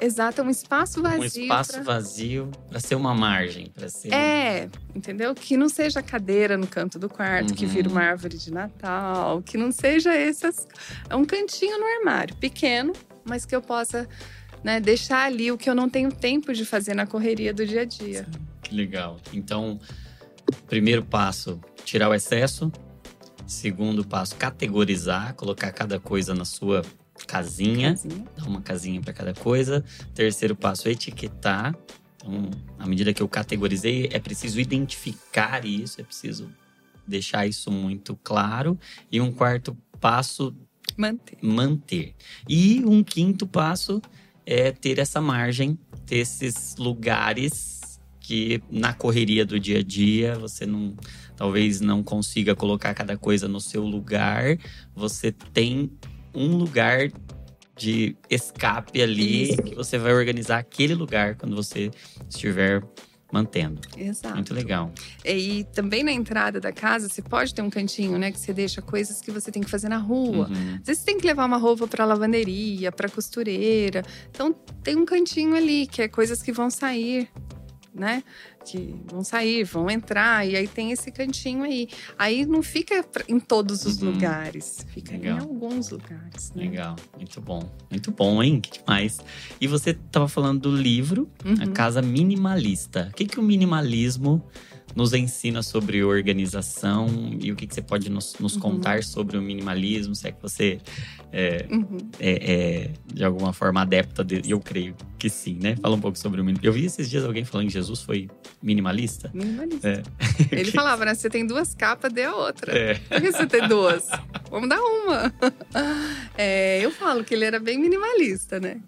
B: Exato, é um espaço vazio.
A: um espaço
B: pra-
A: vazio para ser uma margem, para ser
B: É, entendeu? Que não seja cadeira no canto do quarto, que
A: Uhum.
B: vira uma árvore de Natal, que não seja essas. É um cantinho no armário, pequeno, mas que eu possa né, deixar ali o que eu não tenho tempo de fazer na correria do dia a dia.
A: Que legal. Então, primeiro passo, tirar o excesso. Segundo passo, categorizar, colocar cada coisa na sua casinha,
B: Casinha.
A: dar uma casinha para cada coisa. Terceiro passo, etiquetar. Então, à medida que eu categorizei, é preciso identificar isso, é preciso deixar isso muito claro. E um quarto passo,
B: Manter.
A: manter. E um quinto passo é ter essa margem, ter esses lugares que na correria do dia a dia você não talvez não consiga colocar cada coisa no seu lugar, você tem um lugar de escape ali Isso. que você vai organizar aquele lugar quando você estiver mantendo.
B: Exato.
A: Muito legal.
B: E também na entrada da casa, você pode ter um cantinho, né? Que você deixa coisas que você tem que fazer na rua. Uhum. Às vezes você tem que levar uma roupa para lavanderia, para costureira. Então tem um cantinho ali que é coisas que vão sair né? Que vão sair, vão entrar, e aí tem esse cantinho aí. Aí não fica em todos os uhum. lugares, fica Legal. em alguns lugares. Né?
A: Legal, muito bom. Muito bom, hein? Que demais. E você estava falando do livro, uhum. A Casa Minimalista. O que, que o minimalismo nos ensina sobre organização e o que, que você pode nos, nos uhum. contar sobre o minimalismo, se é que você é, uhum. é, é de alguma forma adepta e eu creio que sim, né? Fala um pouco sobre o minimalismo. Eu vi esses dias alguém falando que Jesus foi minimalista.
B: Minimalista. É. Ele falava, né? Você tem duas capas, dê a outra. É. Por que você tem duas? Vamos dar uma. É, eu falo que ele era bem minimalista, né?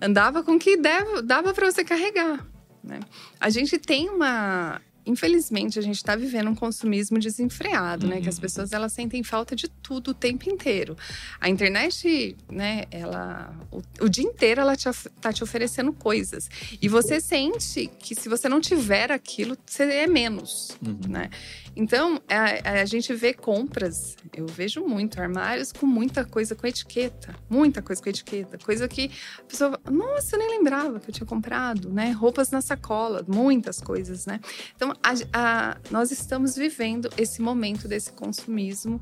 B: Andava com o que dava, dava para você carregar. Né? A gente tem uma infelizmente, a gente está vivendo um consumismo desenfreado, uhum. né? Que as uhum. pessoas elas sentem falta de tudo o tempo inteiro. A internet, né? Ela o, o dia inteiro ela te, tá te oferecendo coisas e você sente que se você não tiver aquilo, você é menos, uhum. né? Então, a, a, gente vê compras, eu vejo muito armários com muita coisa com etiqueta, muita coisa com etiqueta, coisa que a pessoa, nossa, eu nem lembrava que eu tinha comprado, né? Roupas na sacola, muitas coisas, né? Então, a, a, nós estamos vivendo esse momento desse consumismo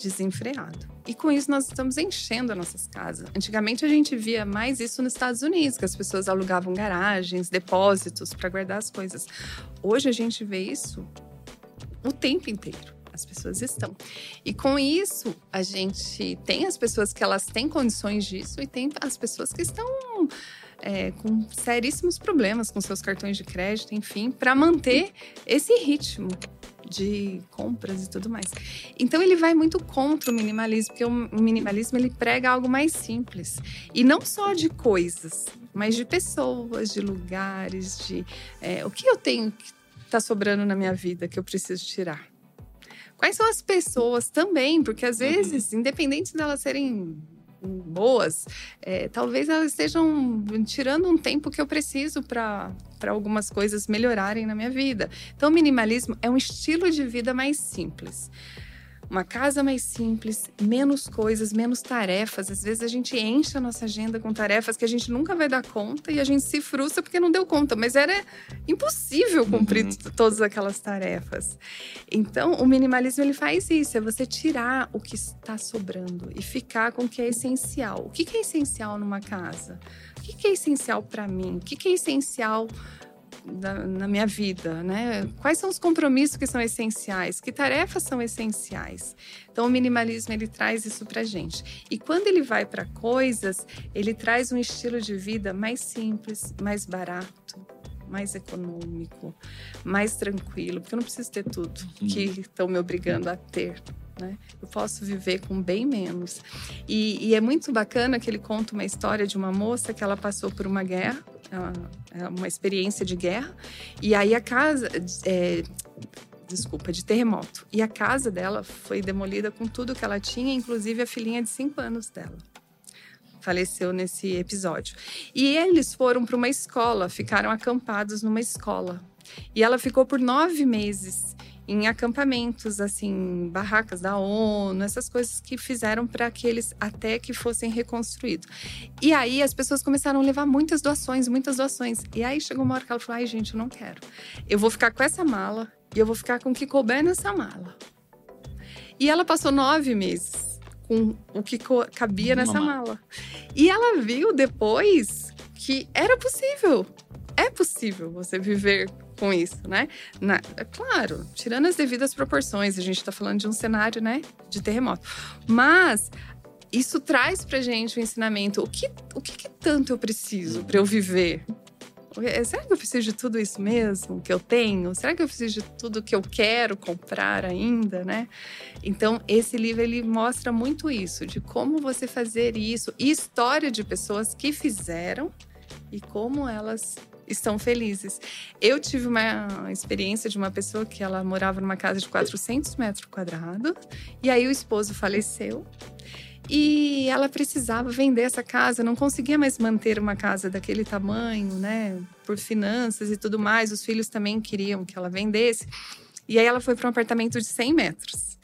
B: desenfreado. E com isso nós estamos enchendo as nossas casas. Antigamente a gente via mais isso nos Estados Unidos, que as pessoas alugavam garagens, depósitos para guardar as coisas. Hoje a gente vê isso o tempo inteiro. As pessoas estão. E com isso, a gente tem as pessoas que elas têm condições disso e tem as pessoas que estão é, com seríssimos problemas com seus cartões de crédito, enfim, para manter esse ritmo de compras e tudo mais. Então ele vai muito contra o minimalismo, porque o minimalismo ele prega algo mais simples e não só de coisas, mas de pessoas, de lugares, de é, o que eu tenho que está sobrando na minha vida que eu preciso tirar? Quais são as pessoas também? Porque às uhum. vezes, uhum. independente delas serem boas, é, talvez elas estejam tirando um tempo que eu preciso para algumas coisas melhorarem na minha vida. Então, o minimalismo é um estilo de vida mais simples uma casa mais simples, menos coisas, menos tarefas. Às vezes a gente enche a nossa agenda com tarefas que a gente nunca vai dar conta e a gente se frustra porque não deu conta, mas era impossível cumprir uhum. todas aquelas tarefas. Então, o minimalismo ele faz isso, é você tirar o que está sobrando e ficar com o que é essencial. O que é essencial numa casa? O que é essencial para mim? O que é essencial da, na minha vida, né? Quais são os compromissos que são essenciais? Que tarefas são essenciais? Então, o minimalismo ele traz isso para gente. E quando ele vai para coisas, ele traz um estilo de vida mais simples, mais barato, mais econômico, mais tranquilo, porque eu não preciso ter tudo uhum. que estão me obrigando a ter. Né? Eu posso viver com bem menos. E, e, é muito bacana que ele conta uma história de uma moça que ela passou por uma guerra é, é uma experiência de guerra. E aí a casa, é, desculpa, de terremoto. E a casa dela foi demolida com tudo que ela tinha, inclusive a filhinha de cinco anos dela. Faleceu nesse episódio. E eles foram para uma escola, ficaram acampados numa escola. E ela ficou por nove meses em acampamentos, assim, barracas da ONU, essas coisas que fizeram para que eles até que fossem reconstruídos. E aí as pessoas começaram a levar muitas doações, muitas doações. E aí chegou uma hora que ela falou: ai, gente, eu não quero. Eu vou ficar com essa mala e eu vou ficar com o que couber nessa mala. E ela passou nove meses com o que cabia nessa mala. E ela viu depois que era possível. É possível você viver com isso, né? Na, é claro, tirando as devidas proporções, a gente está falando de um cenário, né, de terremoto. Mas isso traz pra gente o um ensinamento. O que, o que, que tanto eu preciso para eu viver? Será que eu preciso de tudo isso mesmo que eu tenho? Será que eu preciso de tudo que eu quero comprar ainda, né? Então, esse livro ele mostra muito isso, de como você fazer isso e história de pessoas que fizeram e como elas estão felizes. Eu tive uma experiência de uma pessoa que ela morava numa casa de 400 metros quadrados e aí o esposo faleceu e ela precisava vender essa casa, não conseguia mais manter uma casa daquele tamanho, né? Por finanças e tudo mais. Os filhos também queriam que ela vendesse. E aí ela foi para um apartamento de 100 metros.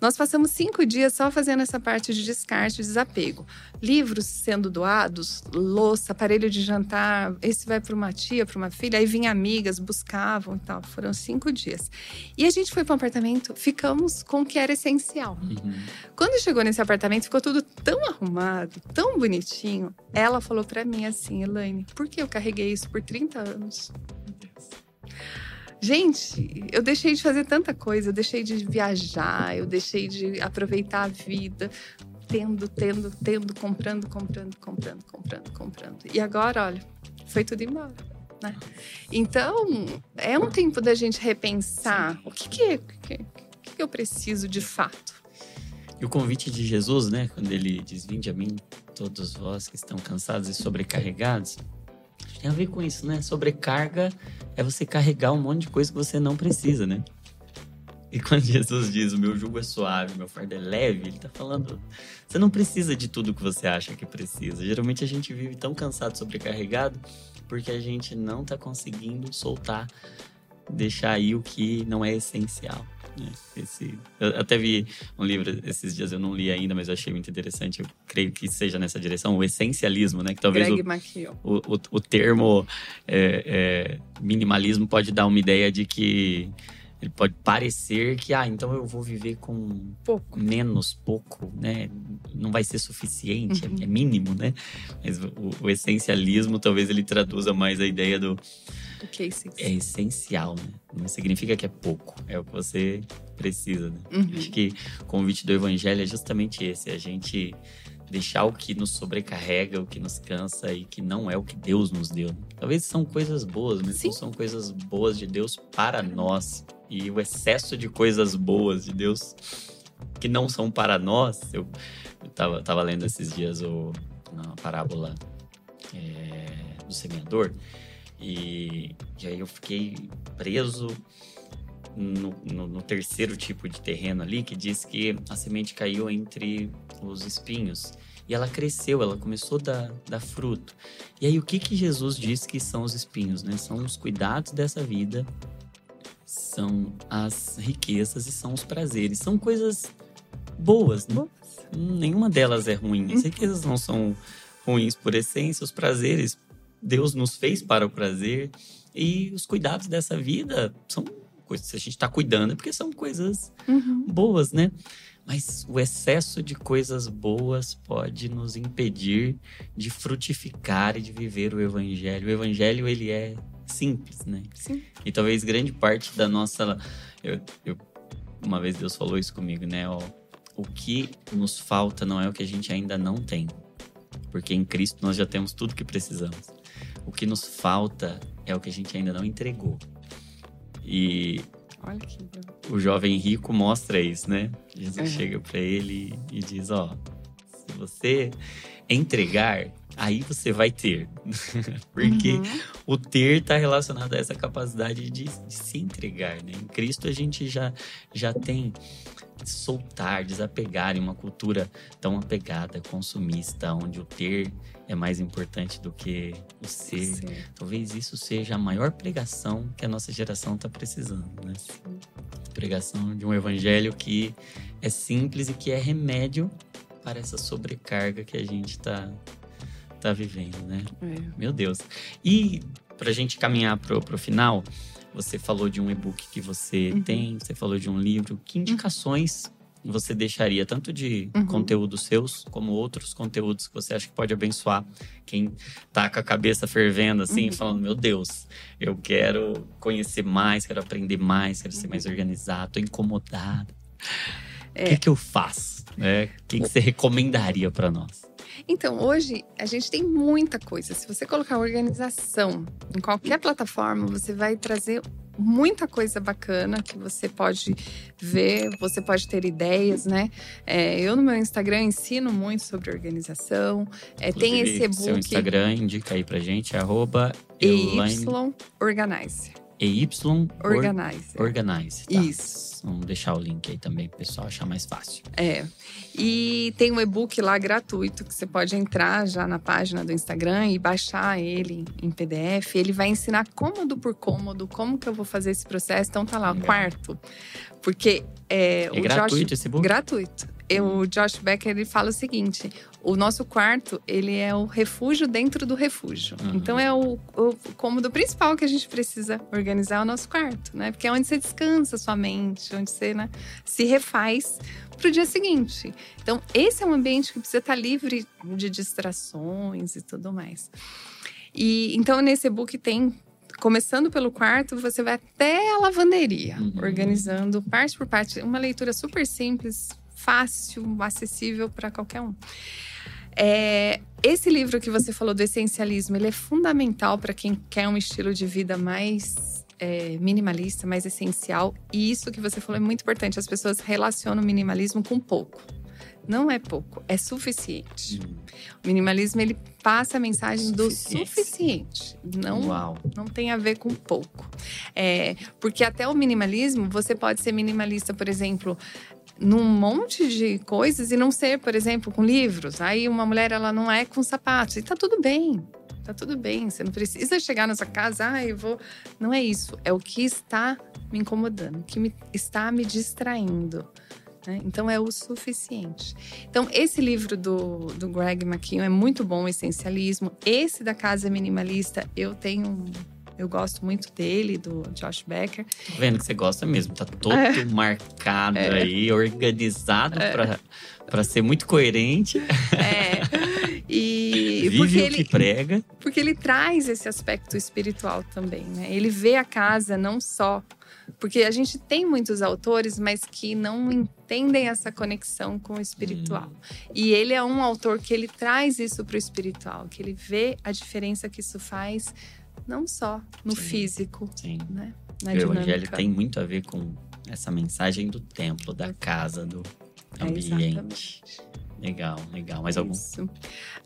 B: Nós passamos cinco dias só fazendo essa parte de descarte, desapego. Livros sendo doados, louça, aparelho de jantar, esse vai para uma tia, para uma filha, aí vinha amigas, buscavam e tal. Foram cinco dias. E a gente foi para um apartamento, ficamos com o que era essencial. Uhum. Quando chegou nesse apartamento, ficou tudo tão arrumado, tão bonitinho. Ela falou para mim assim, Elaine, por que eu carreguei isso por 30 anos? Meu Deus. Gente, eu deixei de fazer tanta coisa, eu deixei de viajar, eu deixei de aproveitar a vida, tendo, tendo, tendo, comprando, comprando, comprando, comprando, comprando. E agora, olha, foi tudo embora. Né? Então, é um tempo da gente repensar o que, que, é, o que, que eu preciso de fato.
A: E o convite de Jesus, né, quando ele diz: Vinde a mim, todos vós que estão cansados e sobrecarregados, tem a ver com isso, né? Sobrecarga é você carregar um monte de coisa que você não precisa, né? E quando Jesus diz o meu jugo é suave, meu fardo é leve, ele tá falando, você não precisa de tudo que você acha que precisa. Geralmente a gente vive tão cansado, sobrecarregado, porque a gente não tá conseguindo soltar, deixar aí o que não é essencial. Né? Esse, eu até vi um livro esses dias, eu não li ainda, mas eu achei muito interessante. Eu creio que seja nessa direção, o essencialismo, né? Que talvez o, o, o, o, termo é, é, minimalismo pode dar uma ideia de que ele pode parecer que, ah, então eu vou viver com
B: pouco.
A: menos, pouco, né? Não vai ser suficiente, é, uhum. é, é, mínimo, né? Mas o, o, essencialismo talvez ele traduza mais a ideia do
B: do que é essencial.
A: É essencial, né? Não significa que é pouco, é o que você precisa, né?
B: Uhum.
A: Acho que o convite do evangelho é justamente esse, a gente deixar o que nos sobrecarrega, o que nos cansa e que não é o que Deus nos deu. Talvez são coisas boas, mas Sim. não são coisas boas de Deus para nós. E o excesso de coisas boas de Deus que não são para nós. Eu, eu tava, tava lendo esses dias o, a parábola é, do semeador. E, e aí eu fiquei preso no, no, no, terceiro tipo de terreno ali, que diz que a semente caiu entre os espinhos. E ela cresceu, ela começou a dar, dar fruto. E aí, o que, que Jesus diz que são os espinhos? Né? São os cuidados dessa vida, são as riquezas e são os prazeres. São coisas boas, né? Nenhuma delas é ruim. As riquezas não são ruins por essência, os prazeres Deus nos fez para o prazer e os cuidados dessa vida são coisas que a gente está cuidando é porque são coisas
B: uhum.
A: boas, né? Mas o excesso de coisas boas pode nos impedir de frutificar e de viver o evangelho. O evangelho ele é simples, né?
B: Sim.
A: E talvez grande parte da nossa eu, eu, uma vez Deus falou isso comigo, né? Ó, o que nos falta não é o que a gente ainda não tem. Porque em Cristo nós já temos tudo que precisamos. O que nos falta é o que a gente ainda não entregou. E
B: Olha que
A: o jovem rico mostra isso, né? Jesus uhum. chega para ele e diz: Ó, se você entregar, aí você vai ter. Porque uhum. o ter está relacionado a essa capacidade de, de, se entregar, né? Em Cristo a gente já, já tem soltar, desapegar em uma cultura tão apegada, consumista, onde o ter é mais importante do que o ser. Sim. Talvez isso seja a maior pregação que a nossa geração está precisando, né? Sim. Pregação de um evangelho que é simples e que é remédio para essa sobrecarga que a gente está tá vivendo, né?
B: É.
A: Meu Deus. E para a gente caminhar pro, pro final, você falou de um e-book que você uhum. tem, você falou de um livro. Que indicações você deixaria, tanto de uhum. conteúdos seus, como outros conteúdos que você acha que pode abençoar quem tá com a cabeça fervendo, assim, uhum. falando: Meu Deus, eu quero conhecer mais, quero aprender mais, quero ser mais uhum. organizado, tô incomodado. É. O que, que eu faço? Né? O que, que você recomendaria para nós?
B: Então, hoje a gente tem muita coisa. Se você colocar organização em qualquer plataforma, você vai trazer muita coisa bacana que você pode ver, você pode ter ideias, né? É, eu no meu Instagram ensino muito sobre organização. É, tem esse e-book.
A: Seu Instagram indica aí pra gente, arroba
B: EY Organize.
A: EY
B: Organize.
A: Organize. Tá.
B: Isso.
A: Vamos deixar o link aí também para o pessoal achar mais fácil.
B: É. E tem um e-book lá gratuito que você pode entrar já na página do Instagram e baixar ele em PDF. Ele vai ensinar cômodo por cômodo como que eu vou fazer esse processo. Então tá lá,
A: Legal.
B: quarto. Porque é,
A: É
B: o
A: gratuito
B: Josh,
A: esse book?
B: gratuito. Eu, o Josh Becker ele fala o seguinte: o nosso quarto ele é o refúgio dentro do refúgio.
A: Uhum.
B: Então é o, o cômodo principal que a gente precisa organizar o nosso quarto, né? Porque é onde você descansa sua mente, onde você né, se refaz para o dia seguinte. Então esse é um ambiente que precisa estar livre de distrações e tudo mais. E então nesse e-book tem Começando pelo quarto, você vai até a lavanderia,
A: Uhum.
B: organizando parte por parte. Uma leitura super simples, fácil, acessível para qualquer um. É, esse livro que você falou do essencialismo, ele é fundamental para quem quer um estilo de vida mais é, minimalista, mais essencial. E isso que você falou é muito importante. As pessoas relacionam o minimalismo com pouco. Não é pouco, é suficiente.
A: Hum,
B: O minimalismo ele passa a mensagem do suficiente. Não
A: Uau.
B: não tem a ver com pouco. É, porque até o minimalismo, você pode ser minimalista, por exemplo, num monte de coisas e não ser, por exemplo, com livros. Aí uma mulher, ela não é com sapatos. E tá tudo bem. Tá tudo bem. Você não precisa chegar nessa casa, ah, eu vou. Não é isso. É o que está me incomodando, que me, está me distraindo. né? Então é o suficiente. Então, esse livro do, do Greg McKeown é muito bom, o Essencialismo. Esse da Casa Minimalista, eu tenho. Eu gosto muito dele, do Josh Becker.
A: Tô vendo que você gosta mesmo. Tá todo
B: É.
A: marcado aí, organizado pra, pra ser muito coerente.
B: É. E
A: Vive
B: porque
A: o
B: ele,
A: que prega.
B: porque ele traz esse aspecto espiritual também, né? Ele vê a casa não só. Porque a gente tem muitos autores, mas que não entendem essa conexão com o espiritual. E ele é um autor que ele traz isso para o espiritual, que ele vê a diferença que isso faz, não só no
A: Sim.
B: físico,
A: Sim.
B: né? Na
A: o evangelho
B: dinâmica.
A: tem muito a ver com essa mensagem do templo, da casa, do
B: É,
A: ambiente.
B: exatamente.
A: legal, legal. Mais algum?
B: Isso.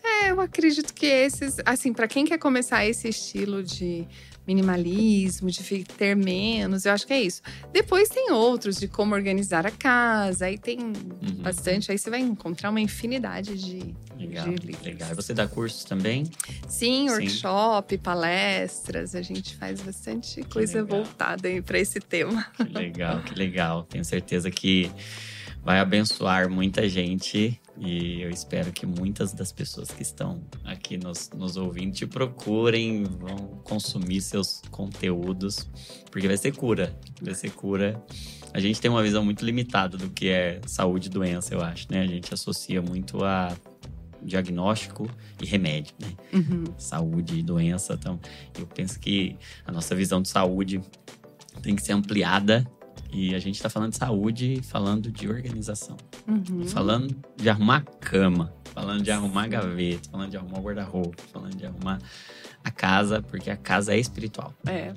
B: É, eu acredito que esses, assim, para quem quer começar esse estilo de minimalismo, de ter menos, eu acho que é isso. Depois tem outros de como organizar a casa, aí tem
A: Uhum.
B: bastante, aí você vai encontrar uma infinidade de,
A: Legal,
B: de livros.
A: legal. Você dá cursos também?
B: Sim,
A: Sim.
B: workshop, palestras, a gente faz bastante coisa
A: legal.
B: voltada para esse tema.
A: Que legal, que legal. Tenho certeza que vai abençoar muita gente e eu espero que muitas das pessoas que estão aqui nos, nos ouvindo te procurem, vão consumir seus conteúdos, porque vai ser cura, vai ser cura. A gente tem uma visão muito limitada do que é saúde e doença, eu acho, né? A gente associa muito a diagnóstico e remédio, né?
B: Uhum.
A: saúde e doença. Então, eu penso que a nossa visão de saúde tem que ser ampliada. E a gente está falando de saúde, falando de organização,
B: Uhum.
A: falando de arrumar cama, falando de arrumar gaveta, falando de arrumar guarda-roupa, falando de arrumar a casa, porque a casa é espiritual.
B: É.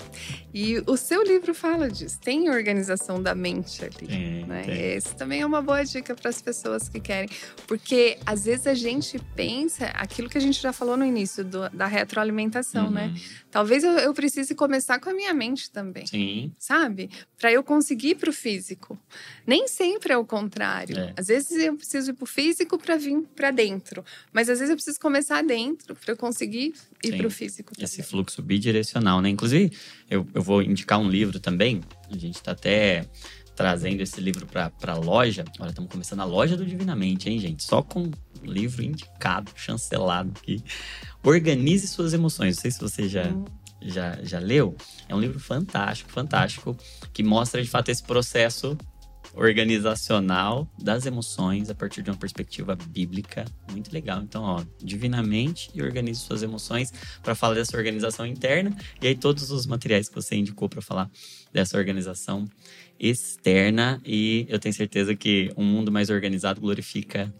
B: E o seu livro fala disso. Tem organização da mente ali.
A: Tem,
B: né?
A: tem.
B: Esse também é uma boa dica para as pessoas que querem. Porque às vezes a gente pensa aquilo que a gente já falou no início do- da retroalimentação, né?
A: Uhum.
B: Talvez eu, eu precise começar com a minha mente também.
A: Sim,
B: Sabe? Para eu conseguir ir pro físico. Nem sempre é o contrário.
A: É.
B: Às vezes eu preciso ir pro físico para vir para dentro. Mas às vezes eu preciso começar dentro para eu conseguir ir
A: Sim.
B: pro físico
A: esse fluxo bidirecional, né? Inclusive, eu, eu vou indicar um livro também. A gente está até trazendo esse livro para a loja. Olha, estamos começando a loja do Divinamente, hein, gente? Só com livro indicado, chancelado aqui. Organize suas emoções. Não sei se você já,
B: Hum.
A: já, já leu. É um livro fantástico, fantástico, que mostra de fato esse processo organizacional das emoções a partir de uma perspectiva bíblica. Muito legal. Então, ó, divinamente e organize suas emoções para falar dessa organização interna e aí todos os materiais que você indicou para falar dessa organização externa e eu tenho certeza que um mundo mais organizado glorifica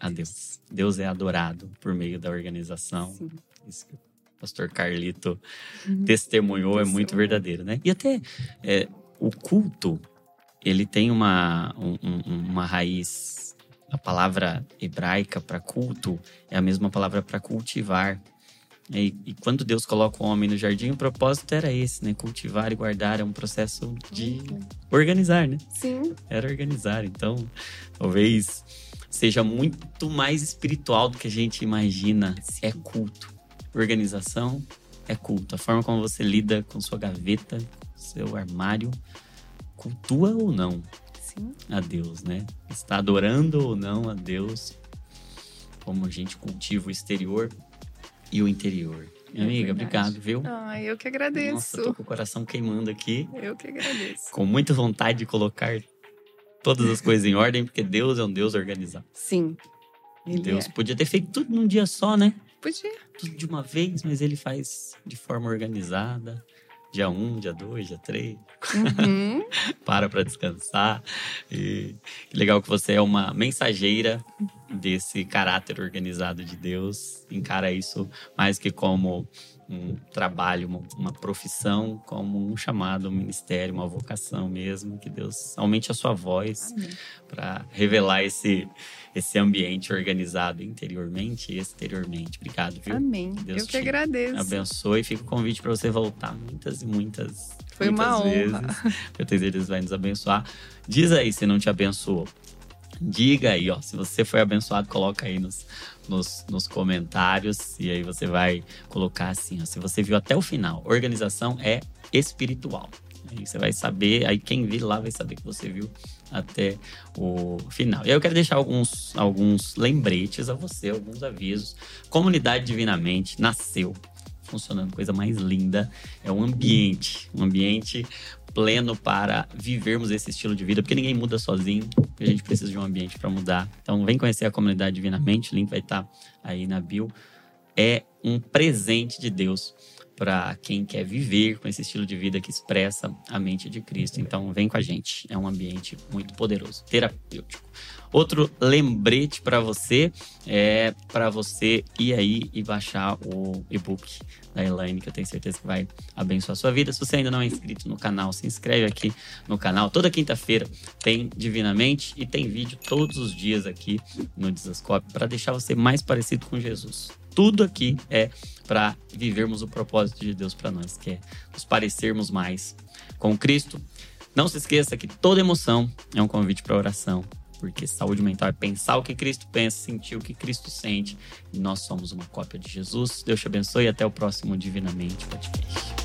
A: a Deus. Deus é adorado por meio da organização.
B: Sim.
A: Isso que o pastor Carlito
B: Uhum.
A: testemunhou é muito verdadeiro, né? E até é, o culto, ele tem uma, um- um- uma raiz. A palavra hebraica para culto é a mesma palavra para cultivar. E, e, quando Deus coloca o homem no jardim, o propósito era esse, né? Cultivar e guardar é um processo de organizar, né?
B: Sim.
A: Era organizar. Então, talvez seja muito mais espiritual do que a gente imagina. Sim. É culto. Organização é culto. A forma como você lida com sua gaveta, seu armário, cultua ou não
B: Sim.
A: a Deus, né? Está adorando ou não a Deus, como a gente cultiva o exterior e o interior. Minha é amiga, verdade. obrigado, viu?
B: Ah, eu que agradeço.
A: Nossa, tô com o coração queimando aqui.
B: Eu que agradeço.
A: Com muita vontade de colocar todas as coisas em ordem, porque Deus é um Deus organizado.
B: Sim.
A: Deus
B: é.
A: podia ter feito tudo num dia só, né?
B: Podia.
A: Tudo de uma vez, mas ele faz de forma organizada. Dia 1, um, dia 2, dia 3.
B: Uhum.
A: Para para descansar. E que legal que você é uma mensageira desse caráter organizado de Deus. Encara isso mais que como um trabalho, uma, uma, profissão, como um chamado, um ministério, uma vocação mesmo. Que Deus aumente a sua voz para revelar esse, esse ambiente organizado interiormente e exteriormente. Obrigado, viu?
B: Amém. Deus Eu que agradeço.
A: Abençoe. Fica o convite para você voltar muitas e muitas.
B: Foi
A: muitas
B: uma
A: vezes.
B: honra.
A: Eu tenho certeza que Deus vai nos abençoar. Diz aí se não te abençoou. Diga aí, ó. Se você foi abençoado, coloca aí nos, nos, nos, comentários. E aí você vai colocar assim, ó. Se você viu até o final, organização é espiritual. Aí você vai saber, aí quem vir lá vai saber que você viu até o final. E aí eu quero deixar alguns, alguns lembretes a você, alguns avisos. Comunidade Divinamente nasceu funcionando, coisa mais linda. É um ambiente, um ambiente pleno para vivermos esse estilo de vida, porque ninguém muda sozinho, a gente precisa de um ambiente para mudar. Então, vem conhecer a comunidade Divinamente, o link vai estar tá aí na bio. É um presente de Deus para quem quer viver com esse estilo de vida que expressa a mente de Cristo. Então, vem com a gente. É um ambiente muito poderoso, terapêutico. Outro lembrete para você é para você ir aí e baixar o e-book da Elaine, que eu tenho certeza que vai abençoar a sua vida. Se você ainda não é inscrito no canal, se inscreve aqui no canal. Toda quinta-feira tem Divinamente e tem vídeo todos os dias aqui no Desascope para deixar você mais parecido com Jesus. Tudo aqui é para vivermos o propósito de Deus para nós, que é nos parecermos mais com Cristo. Não se esqueça que toda emoção é um convite para oração porque saúde mental é pensar o que Cristo pensa, sentir o que Cristo sente. E nós somos uma cópia de Jesus. Deus te abençoe e até o próximo Divinamente Podcast.